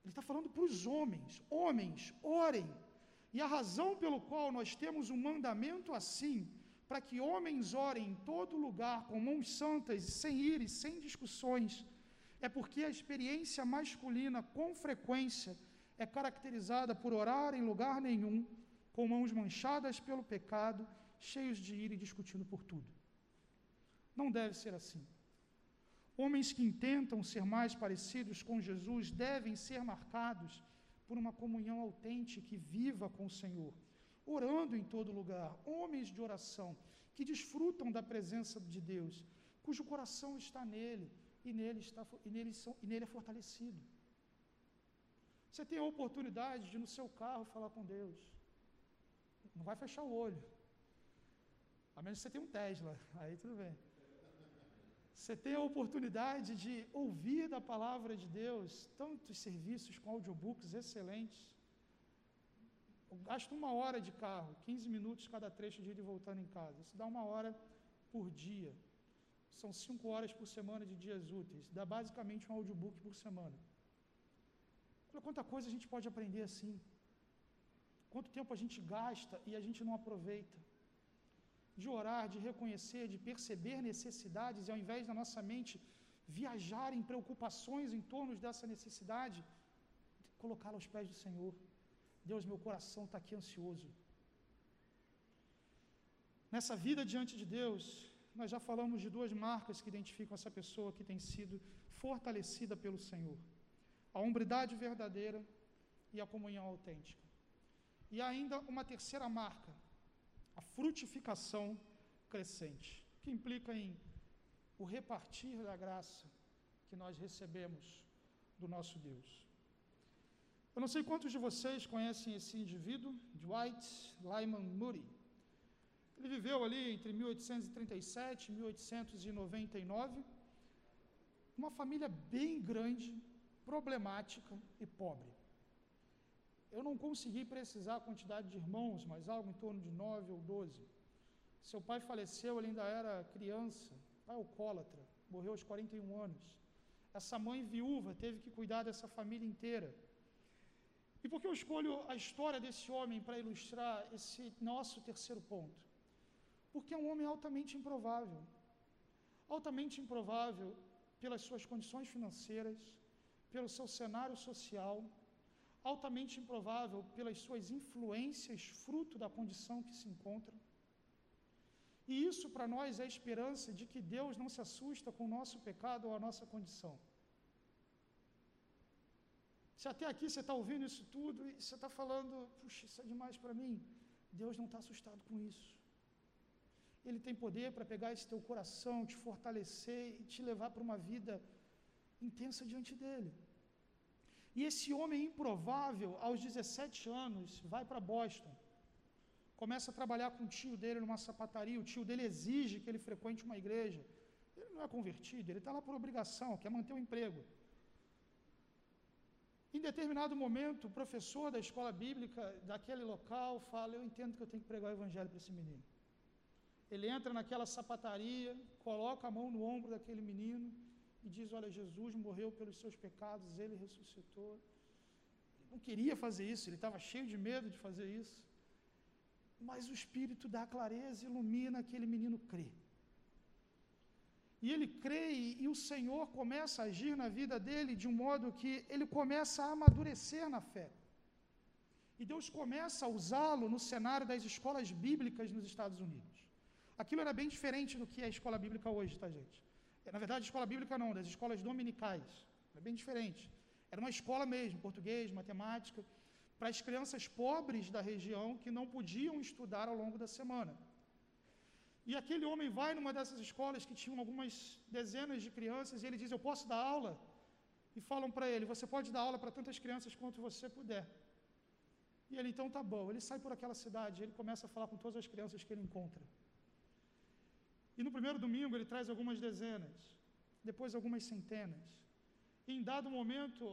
Ele está falando para os homens. Homens, orem. E a razão pelo qual nós temos um mandamento assim, para que homens orem em todo lugar, com mãos santas, sem e sem discussões, é porque a experiência masculina, com frequência, é caracterizada por orar em lugar nenhum, com mãos manchadas pelo pecado, cheios de ira e discutindo por tudo. Não deve ser assim. Homens que intentam ser mais parecidos com Jesus devem ser marcados por uma comunhão autêntica e viva com o Senhor, orando em todo lugar. Homens de oração que desfrutam da presença de Deus, cujo coração está nele e nele, está, e nele, são, e nele é fortalecido. Você tem a oportunidade de, no seu carro, falar com Deus. Não vai fechar o olho. A menos que você tenha um Tesla, aí tudo bem. Você tem a oportunidade de ouvir da palavra de Deus, tantos serviços com audiobooks excelentes. Gasto uma hora de carro, 15 minutos cada trecho de ir e voltando em casa. Isso dá uma hora por dia. São cinco horas por semana de dias úteis. Dá basicamente um audiobook por semana. Olha quanta coisa a gente pode aprender assim. Quanto tempo a gente gasta e a gente não aproveita. De orar, de reconhecer, de perceber necessidades e ao invés da nossa mente viajar em preocupações em torno dessa necessidade, colocá-la aos pés do Senhor. Deus, meu coração está aqui ansioso. Nessa vida diante de Deus, nós já falamos de duas marcas que identificam essa pessoa que tem sido fortalecida pelo Senhor: a hombridade verdadeira e a comunhão autêntica. E ainda uma terceira marca, a frutificação crescente, que implica em o repartir da graça que nós recebemos do nosso Deus. Eu não sei quantos de vocês conhecem esse indivíduo, Dwight Lyman Moody. Ele viveu ali entre 1837 e 1899, uma família bem grande, problemática e pobre. Eu não consegui precisar a quantidade de irmãos, mas algo em torno de nove ou doze. Seu pai faleceu, ele ainda era criança, pai alcoólatra, morreu aos 41 anos. Essa mãe viúva teve que cuidar dessa família inteira. E por que eu escolho a história desse homem para ilustrar esse nosso terceiro ponto? Porque é um homem altamente improvável. Altamente improvável pelas suas condições financeiras, pelo seu cenário social, altamente improvável pelas suas influências, fruto da condição que se encontra. E isso para nós é a esperança de que Deus não se assusta com o nosso pecado ou a nossa condição. Se até aqui você está ouvindo isso tudo e você está falando, puxa, isso é demais para mim, Deus não está assustado com isso. Ele tem poder para pegar esse teu coração, te fortalecer e te levar para uma vida intensa diante dele. E esse homem improvável, aos 17 anos, vai para Boston. Começa a trabalhar com o tio dele numa sapataria. O tio dele exige que ele frequente uma igreja. Ele não é convertido, ele está lá por obrigação, quer manter o emprego. E Em determinado momento, o professor da escola bíblica daquele local fala: Eu entendo que eu tenho que pregar o evangelho para esse menino. Ele entra naquela sapataria, coloca a mão no ombro daquele menino e diz: Olha, Jesus morreu pelos seus pecados, ele ressuscitou. Ele não queria fazer isso, ele estava cheio de medo de fazer isso. Mas o Espírito dá clareza, ilumina aquele menino crê. E ele crê e, o Senhor começa a agir na vida dele de um modo que ele começa a amadurecer na fé. E Deus começa a usá-lo no cenário das escolas bíblicas nos Estados Unidos. Aquilo era bem diferente do que é a escola bíblica hoje, tá, gente? Na verdade, escola bíblica não, das escolas dominicais. Era bem diferente. Era uma escola mesmo, português, matemática, para as crianças pobres da região que não podiam estudar ao longo da semana. E aquele homem vai numa dessas escolas que tinham algumas dezenas de crianças e ele diz: Eu posso dar aula? E falam para ele: Você pode dar aula para tantas crianças quanto você puder. E ele então tá bom. Ele sai por aquela cidade, ele começa a falar com todas as crianças que ele encontra. E no primeiro domingo ele traz algumas dezenas, depois algumas centenas. E em dado momento,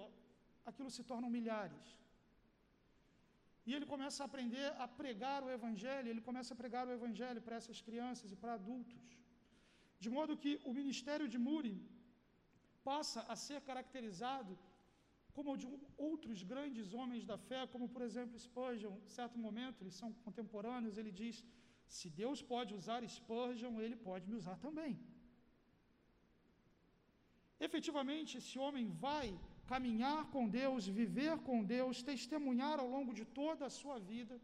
aquilo se tornam milhares. E ele começa a aprender a pregar o Evangelho, ele começa a pregar o Evangelho para essas crianças e para adultos. De modo que o ministério de Muri passa a ser caracterizado como de outros grandes homens da fé, como por exemplo Spurgeon, em certo momento, eles são contemporâneos, ele diz: se Deus pode usar Spurgeon, ele pode me usar também. Efetivamente, esse homem vai caminhar com Deus, viver com Deus, testemunhar ao longo de toda a sua vida,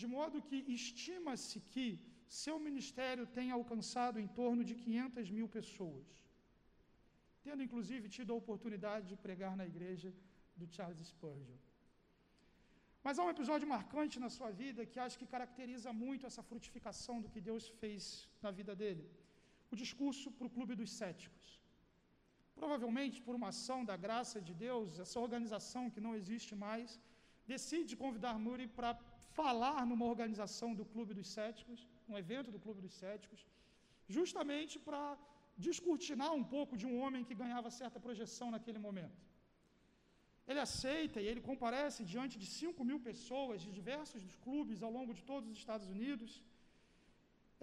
de modo que estima-se que seu ministério tenha alcançado em torno de 500 mil pessoas, tendo inclusive tido a oportunidade de pregar na igreja do Charles Spurgeon. Mas há um episódio marcante na sua vida que acho que caracteriza muito essa frutificação do que Deus fez na vida dele. O discurso para o Clube dos Céticos. Provavelmente por uma ação da graça de Deus, essa organização que não existe mais, decide convidar Muri para falar numa organização do Clube dos Céticos, um evento do Clube dos Céticos, justamente para descortinar um pouco de um homem que ganhava certa projeção naquele momento. Ele aceita e ele comparece diante de 5 mil pessoas de diversos clubes ao longo de todos os Estados Unidos.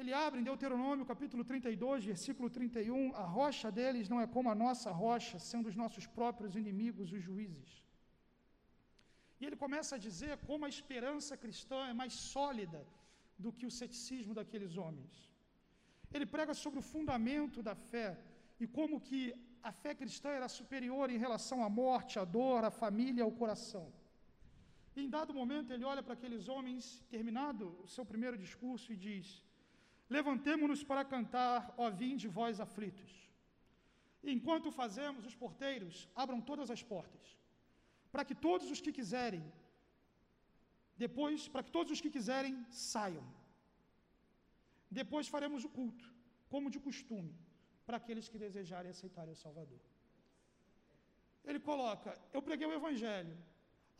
Ele abre em Deuteronômio capítulo 32, versículo 31, a rocha deles não é como a nossa rocha, sendo os nossos próprios inimigos os juízes. E ele começa a dizer como a esperança cristã é mais sólida do que o ceticismo daqueles homens. Ele prega sobre o fundamento da fé e como que a fé cristã era superior em relação à morte, à dor, à família, ao coração. E em dado momento ele olha para aqueles homens, terminado o seu primeiro discurso, e diz: Levantemo-nos para cantar, ó vinde vós aflitos. Enquanto fazemos, os porteiros abram todas as portas, para que todos os que quiserem, depois, para que todos os que quiserem saiam. Depois faremos o culto, como de costume para aqueles que desejarem aceitarem o Salvador. Ele coloca: Eu preguei o Evangelho,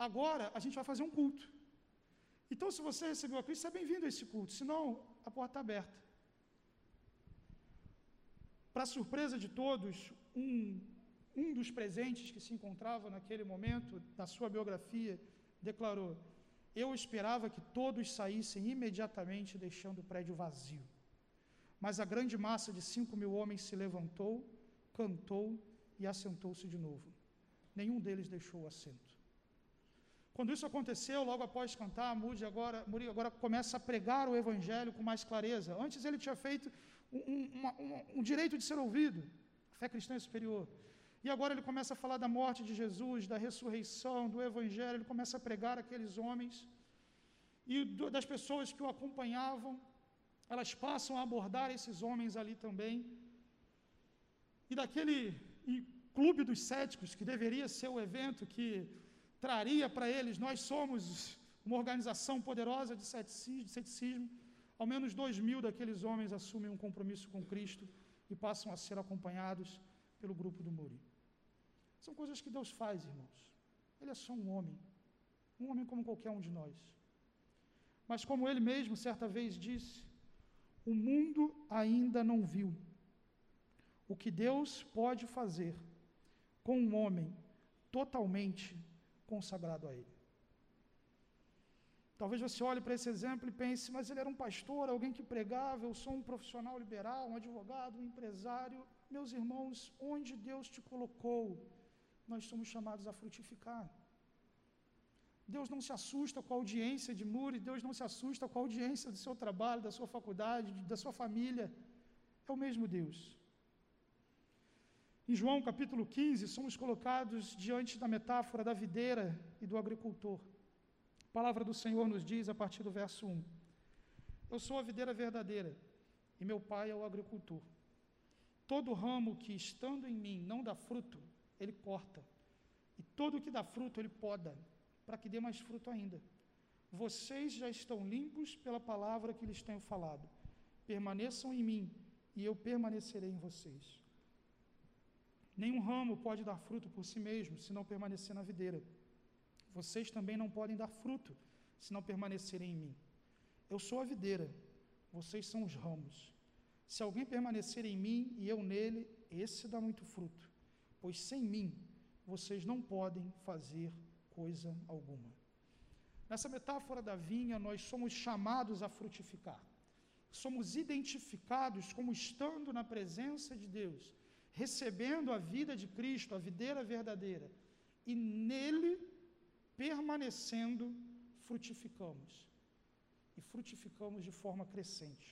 agora a gente vai fazer um culto. Então, se você recebeu a Cristo, seja bem-vindo a esse culto, senão a porta está aberta. Para surpresa de todos, um, um dos presentes que se encontrava naquele momento, na sua biografia, declarou: Eu esperava que todos saíssem imediatamente, deixando o prédio vazio. Mas a grande massa de cinco mil homens se levantou, cantou e assentou-se de novo. Nenhum deles deixou o assento. Quando isso aconteceu, logo após cantar, Muri agora, Muri agora começa a pregar o Evangelho com mais clareza. Antes ele tinha feito um, um, um, direito de ser ouvido, a fé cristã é superior. E agora ele começa a falar da morte de Jesus, da ressurreição, do Evangelho, ele começa a pregar aqueles homens e das pessoas que o acompanhavam elas passam a abordar esses homens ali também. E daquele clube dos céticos, que deveria ser o evento que traria para eles, nós somos uma organização poderosa de ceticismo, ao menos dois mil daqueles homens assumem um compromisso com Cristo e passam a ser acompanhados pelo grupo do Muri. São coisas que Deus faz, irmãos. Ele é só um homem, um homem como qualquer um de nós. Mas como ele mesmo certa vez disse, o mundo ainda não viu o que Deus pode fazer com um homem totalmente consagrado a Ele. Talvez você olhe para esse exemplo e pense, mas ele era um pastor, alguém que pregava, eu sou um profissional liberal, um advogado, um empresário. Meus irmãos, onde Deus te colocou, nós somos chamados a frutificar. Deus não se assusta com a audiência de Muri, Deus não se assusta com a audiência do seu trabalho, da sua faculdade, da sua família. É o mesmo Deus. Em João capítulo 15, somos colocados diante da metáfora da videira e do agricultor. A palavra do Senhor nos diz a partir do verso 1: Eu sou a videira verdadeira e meu pai é o agricultor. Todo ramo que estando em mim não dá fruto, ele corta, e todo que dá fruto ele poda, para que dê mais fruto ainda. Vocês já estão limpos pela palavra que lhes tenho falado. Permaneçam em mim, e eu permanecerei em vocês. Nenhum ramo pode dar fruto por si mesmo, se não permanecer na videira. Vocês também não podem dar fruto, se não permanecerem em mim. Eu sou a videira, vocês são os ramos. Se alguém permanecer em mim e eu nele, esse dá muito fruto, pois sem mim vocês não podem fazer coisa alguma. Nessa metáfora da vinha, nós somos chamados a frutificar. Somos identificados como estando na presença de Deus, recebendo a vida de Cristo, a videira verdadeira, e nele permanecendo, frutificamos. E frutificamos de forma crescente.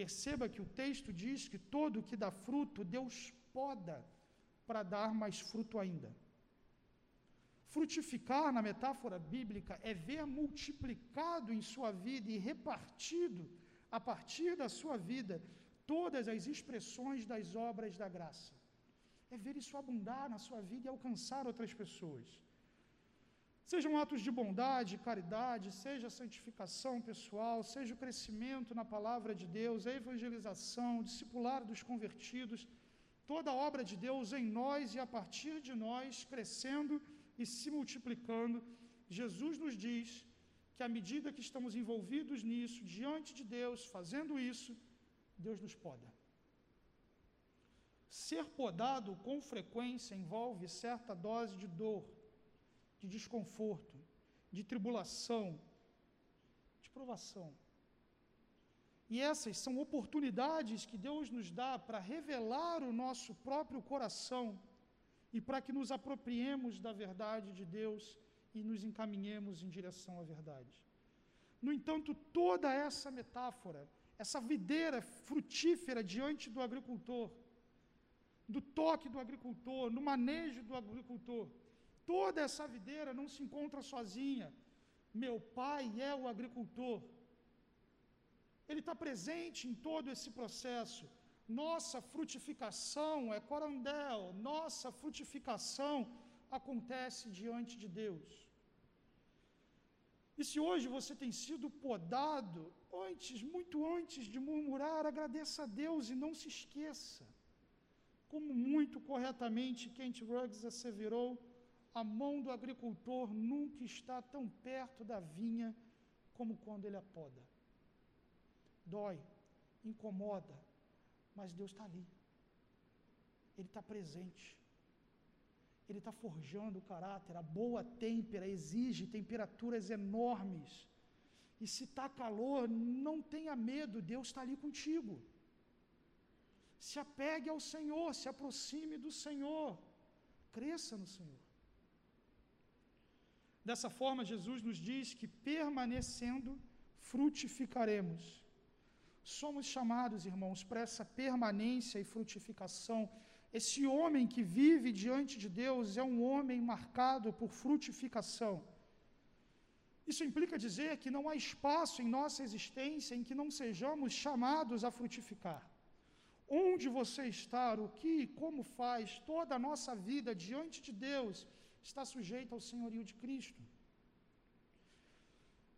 Perceba que o texto diz que todo que dá fruto, Deus poda para dar mais fruto ainda. Frutificar, na metáfora bíblica, é ver multiplicado em sua vida e repartido a partir da sua vida todas as expressões das obras da graça. É ver isso abundar na sua vida e alcançar outras pessoas. Sejam atos de bondade, caridade, seja santificação pessoal, seja o crescimento na palavra de Deus, a evangelização, o discipular dos convertidos, toda a obra de Deus em nós e a partir de nós, crescendo e se multiplicando. Jesus nos diz que à medida que estamos envolvidos nisso, diante de Deus, fazendo isso, Deus nos poda. Ser podado com frequência envolve certa dose de dor, de desconforto, de tribulação, de provação. E essas são oportunidades que Deus nos dá para revelar o nosso próprio coração e para que nos apropriemos da verdade de Deus e nos encaminhemos em direção à verdade. No entanto, toda essa metáfora, essa videira frutífera diante do agricultor, do toque do agricultor, no manejo do agricultor, Toda essa videira não se encontra sozinha. Meu pai é o agricultor. Ele está presente em todo esse processo. Nossa frutificação é corandel, nossa frutificação acontece diante de Deus. E se hoje você tem sido podado, antes, muito antes de murmurar, agradeça a Deus e não se esqueça. Como muito corretamente Kent Ruggs asseverou, a mão do agricultor nunca está tão perto da vinha como quando ele a poda. Dói, incomoda, mas Deus está ali. Ele está presente. Ele está forjando o caráter. A boa têmpera exige temperaturas enormes. E se está calor, não tenha medo, Deus está ali contigo. Se apegue ao Senhor, se aproxime do Senhor, cresça no Senhor. Dessa forma, Jesus nos diz que permanecendo, frutificaremos. Somos chamados, irmãos, para essa permanência e frutificação. Esse homem que vive diante de Deus é um homem marcado por frutificação. Isso implica dizer que não há espaço em nossa existência em que não sejamos chamados a frutificar. Onde você está, o que e como faz toda a nossa vida diante de Deus está sujeita ao senhorio de Cristo.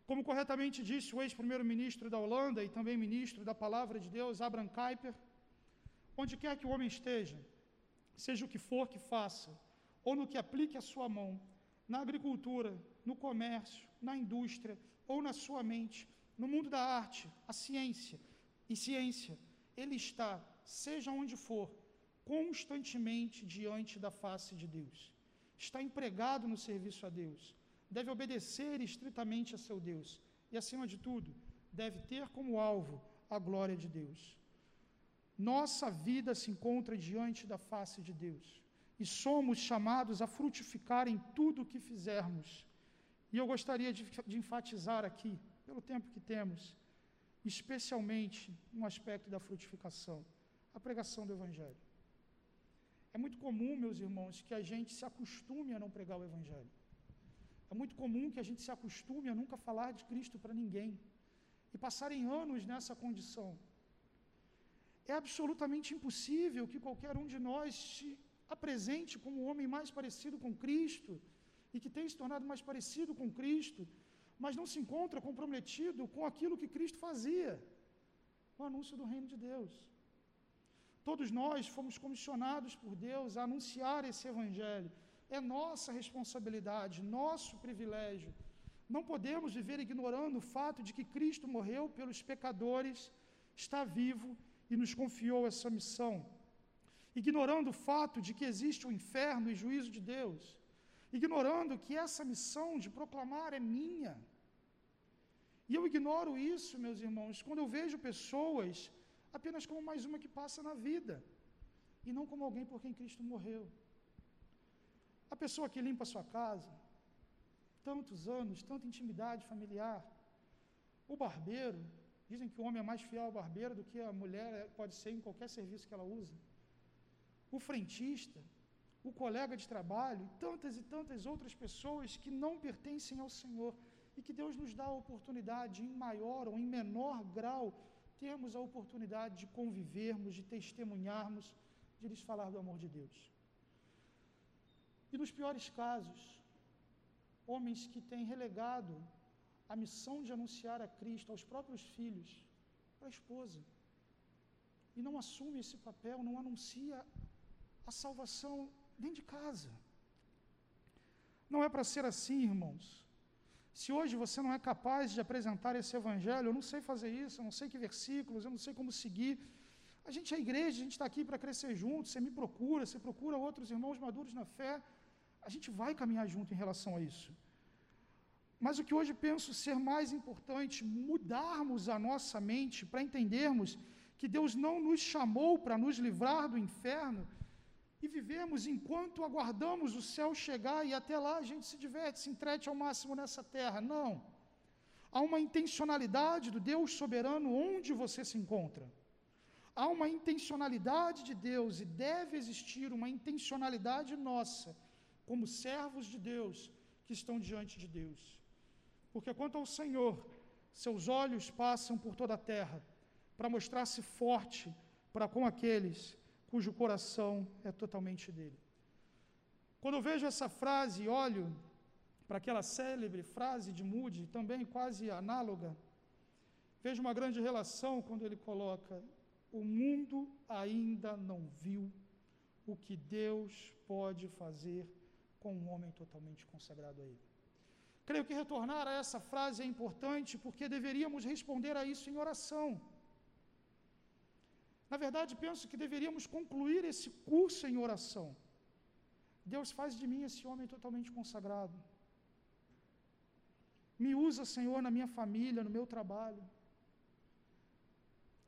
Como corretamente disse o ex-primeiro-ministro da Holanda e também ministro da Palavra de Deus, Abraham Kuyper, onde quer que o homem esteja, seja o que for que faça, ou no que aplique a sua mão, na agricultura, no comércio, na indústria ou na sua mente, no mundo da arte, a ciência e ciência, ele está, seja onde for, constantemente diante da face de Deus. está empregado no serviço a Deus, deve obedecer estritamente a seu Deus e, acima de tudo, deve ter como alvo a glória de Deus. Nossa vida se encontra diante da face de Deus e somos chamados a frutificar em tudo o que fizermos. E eu gostaria de, de enfatizar aqui, pelo tempo que temos, especialmente um aspecto da frutificação, a pregação do Evangelho. É muito comum, meus irmãos, que a gente se acostume a não pregar o Evangelho. É muito comum que a gente se acostume a nunca falar de Cristo para ninguém e passarem anos nessa condição. É absolutamente impossível que qualquer um de nós se apresente como o homem mais parecido com Cristo e que tem se tornado mais parecido com Cristo, mas não se encontra comprometido com aquilo que Cristo fazia o anúncio do reino de Deus. Todos nós fomos comissionados por Deus a anunciar esse evangelho. É nossa responsabilidade, nosso privilégio. Não podemos viver ignorando o fato de que Cristo morreu pelos pecadores, está vivo e nos confiou essa missão. Ignorando o fato de que existe o inferno e juízo de Deus. Ignorando que essa missão de proclamar é minha. E eu ignoro isso, meus irmãos, quando eu vejo pessoas apenas como mais uma que passa na vida, e não como alguém por quem Cristo morreu. A pessoa que limpa a sua casa, tantos anos, tanta intimidade familiar. O barbeiro, dizem que o homem é mais fiel ao barbeiro do que a mulher pode ser em qualquer serviço que ela usa. O frentista, o colega de trabalho, e tantas e tantas outras pessoas que não pertencem ao Senhor e que Deus nos dá a oportunidade, em maior ou em menor grau, termos a oportunidade de convivermos, de testemunharmos, de lhes falar do amor de Deus. E nos piores casos, homens que têm relegado a missão de anunciar a Cristo aos próprios filhos, para a esposa, e não assume esse papel, não anuncia a salvação dentro de casa. Não é para ser assim, irmãos. Se hoje você não é capaz de apresentar esse evangelho, eu não sei fazer isso, eu não sei que versículos, eu não sei como seguir. A gente é igreja, a gente está aqui para crescer junto. Você me procura, você procura outros irmãos maduros na fé. A gente vai caminhar junto em relação a isso. Mas o que hoje penso ser mais importante, mudarmos a nossa mente para entendermos que Deus não nos chamou para nos livrar do inferno, e vivemos enquanto aguardamos o céu chegar e até lá a gente se diverte, se entrete ao máximo nessa terra. Não. Há uma intencionalidade do Deus soberano onde você se encontra. Há uma intencionalidade de Deus e deve existir uma intencionalidade nossa, como servos de Deus que estão diante de Deus. Porque quanto ao Senhor, seus olhos passam por toda a terra para mostrar-se forte para com aqueles cujo coração é totalmente dele. Quando eu vejo essa frase e olho para aquela célebre frase de Moody, também quase análoga, vejo uma grande relação quando ele coloca: o mundo ainda não viu o que Deus pode fazer com um homem totalmente consagrado a Ele. Creio que retornar a essa frase é importante porque deveríamos responder a isso em oração. Na verdade, penso que deveríamos concluir esse curso em oração. Deus faz de mim esse homem totalmente consagrado. Me usa, Senhor, na minha família, no meu trabalho.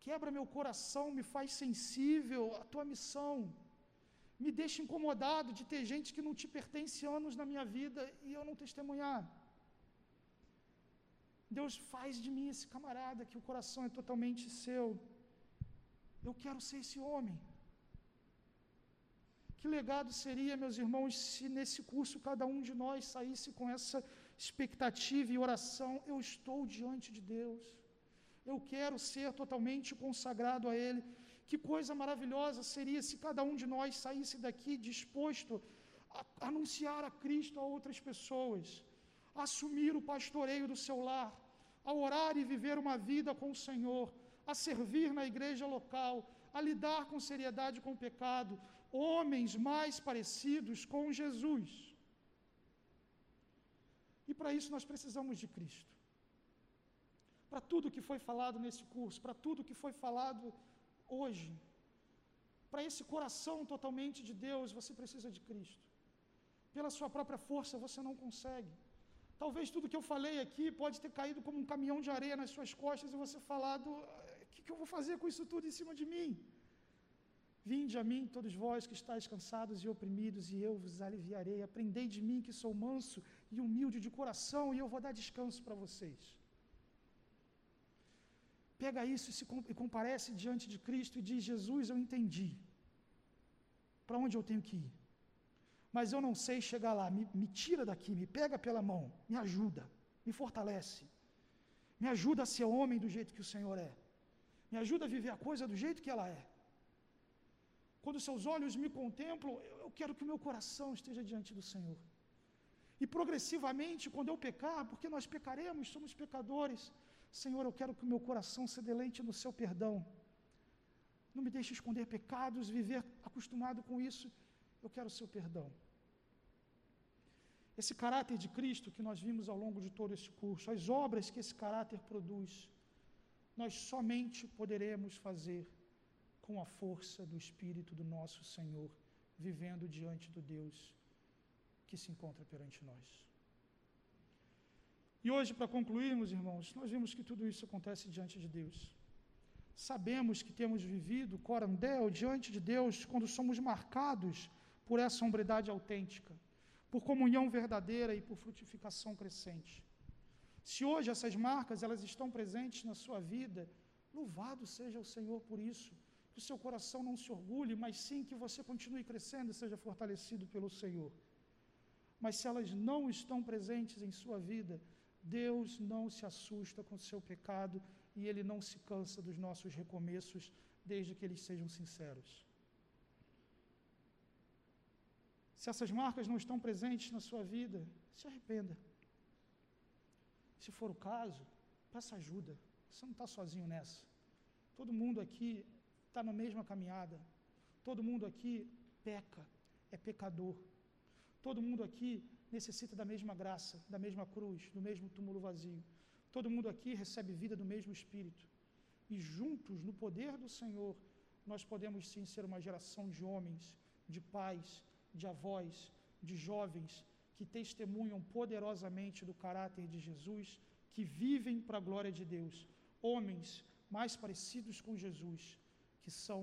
Quebra meu coração, me faz sensível à tua missão. Me deixa incomodado de ter gente que não te pertence anos na minha vida e eu não testemunhar. Deus faz de mim esse camarada que o coração é totalmente seu. Eu quero ser esse homem. Que legado seria, meus irmãos, se nesse curso cada um de nós saísse com essa expectativa e oração: eu estou diante de Deus, eu quero ser totalmente consagrado a Ele. Que coisa maravilhosa seria se cada um de nós saísse daqui disposto a anunciar a Cristo a outras pessoas, assumir o pastoreio do seu lar, a orar e viver uma vida com o Senhor a servir na igreja local, a lidar com seriedade com o pecado, homens mais parecidos com Jesus. E para isso nós precisamos de Cristo. Para tudo que foi falado nesse curso, para tudo que foi falado hoje, para esse coração totalmente de Deus, você precisa de Cristo. Pela sua própria força você não consegue. Talvez tudo que eu falei aqui pode ter caído como um caminhão de areia nas suas costas e você falado: o que, que eu vou fazer com isso tudo em cima de mim? Vinde a mim, todos vós que estáis cansados e oprimidos, e eu vos aliviarei. Aprendei de mim que sou manso e humilde de coração, e eu vou dar descanso para vocês. Pega isso e, se, e comparece diante de Cristo e diz: Jesus, eu entendi. Para onde eu tenho que ir? Mas eu não sei chegar lá. Me, me tira daqui, me pega pela mão, me ajuda, me fortalece. Me ajuda a ser homem do jeito que o Senhor é. Me ajuda a viver a coisa do jeito que ela é. Quando seus olhos me contemplam, eu quero que o meu coração esteja diante do Senhor. E progressivamente, quando eu pecar, porque nós pecaremos, somos pecadores, Senhor, eu quero que o meu coração se deleite no seu perdão. Não me deixe esconder pecados, viver acostumado com isso. Eu quero o seu perdão. Esse caráter de Cristo que nós vimos ao longo de todo esse curso, as obras que esse caráter produz, nós somente poderemos fazer com a força do Espírito do nosso Senhor, vivendo diante do Deus que se encontra perante nós. E hoje, para concluirmos, irmãos, nós vimos que tudo isso acontece diante de Deus. Sabemos que temos vivido corandel diante de Deus quando somos marcados por essa hombridade autêntica, por comunhão verdadeira e por frutificação crescente. Se hoje essas marcas elas estão presentes na sua vida, louvado seja o Senhor por isso que o seu coração não se orgulhe, mas sim que você continue crescendo e seja fortalecido pelo Senhor. Mas se elas não estão presentes em sua vida, Deus não se assusta com o seu pecado e Ele não se cansa dos nossos recomeços, desde que eles sejam sinceros. Se essas marcas não estão presentes na sua vida, se arrependa. Se for o caso, peça ajuda. Você não está sozinho nessa. Todo mundo aqui está na mesma caminhada. Todo mundo aqui peca, é pecador. Todo mundo aqui necessita da mesma graça, da mesma cruz, do mesmo túmulo vazio. Todo mundo aqui recebe vida do mesmo Espírito. E juntos, no poder do Senhor, nós podemos sim ser uma geração de homens, de pais, de avós, de jovens que testemunham poderosamente do caráter de Jesus, que vivem para a glória de Deus. Homens mais parecidos com Jesus, que são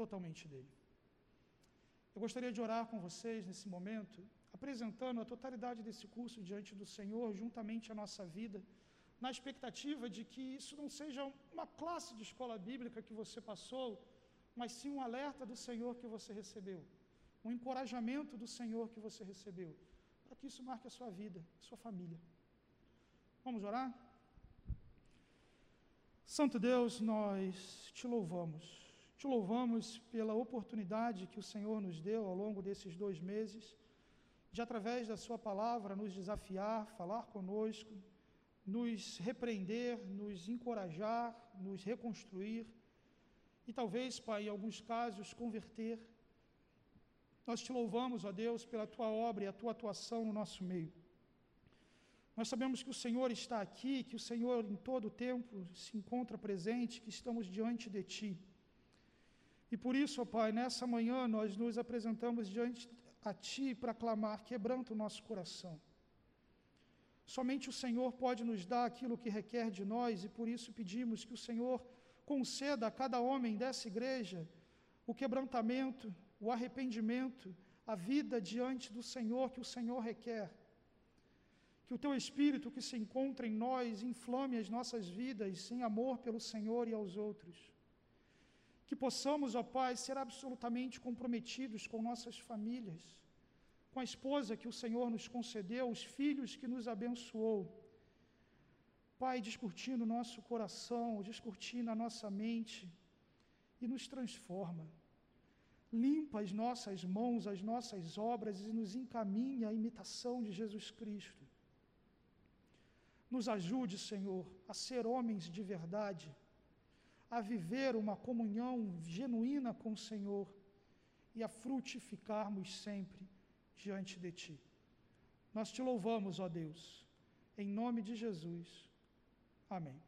totalmente dele. Eu gostaria de orar com vocês nesse momento, apresentando a totalidade desse curso diante do Senhor, juntamente à nossa vida, na expectativa de que isso não seja uma classe de escola bíblica que você passou, mas sim um alerta do Senhor que você recebeu, um encorajamento do Senhor que você recebeu, para que isso marque a sua vida, a sua família. Vamos orar? Santo Deus, nós te louvamos. Te louvamos pela oportunidade que o Senhor nos deu ao longo desses dois meses, de através da Sua palavra nos desafiar, falar conosco, nos repreender, nos encorajar, nos reconstruir e talvez, Pai, em alguns casos, converter. Nós te louvamos, ó Deus, pela Tua obra e a Tua atuação no nosso meio. Nós sabemos que o Senhor está aqui, que o Senhor em todo o tempo se encontra presente, que estamos diante de Ti. E por isso, ó Pai, nessa manhã nós nos apresentamos diante a Ti para clamar, quebranta o nosso coração. Somente o Senhor pode nos dar aquilo que requer de nós e por isso pedimos que o Senhor conceda a cada homem dessa igreja o quebrantamento, o arrependimento, a vida diante do Senhor que o Senhor requer que o teu Espírito que se encontra em nós inflame as nossas vidas em amor pelo Senhor e aos outros. Que possamos, ó Pai, ser absolutamente comprometidos com nossas famílias, com a esposa que o Senhor nos concedeu, os filhos que nos abençoou. Pai, descortina o nosso coração, descortina a nossa mente e nos transforma. Limpa as nossas mãos, as nossas obras e nos encaminha à imitação de Jesus Cristo. Nos ajude, Senhor, a ser homens de verdade, a viver uma comunhão genuína com o Senhor e a frutificarmos sempre diante de Ti. Nós te louvamos, ó Deus, em nome de Jesus. Amém.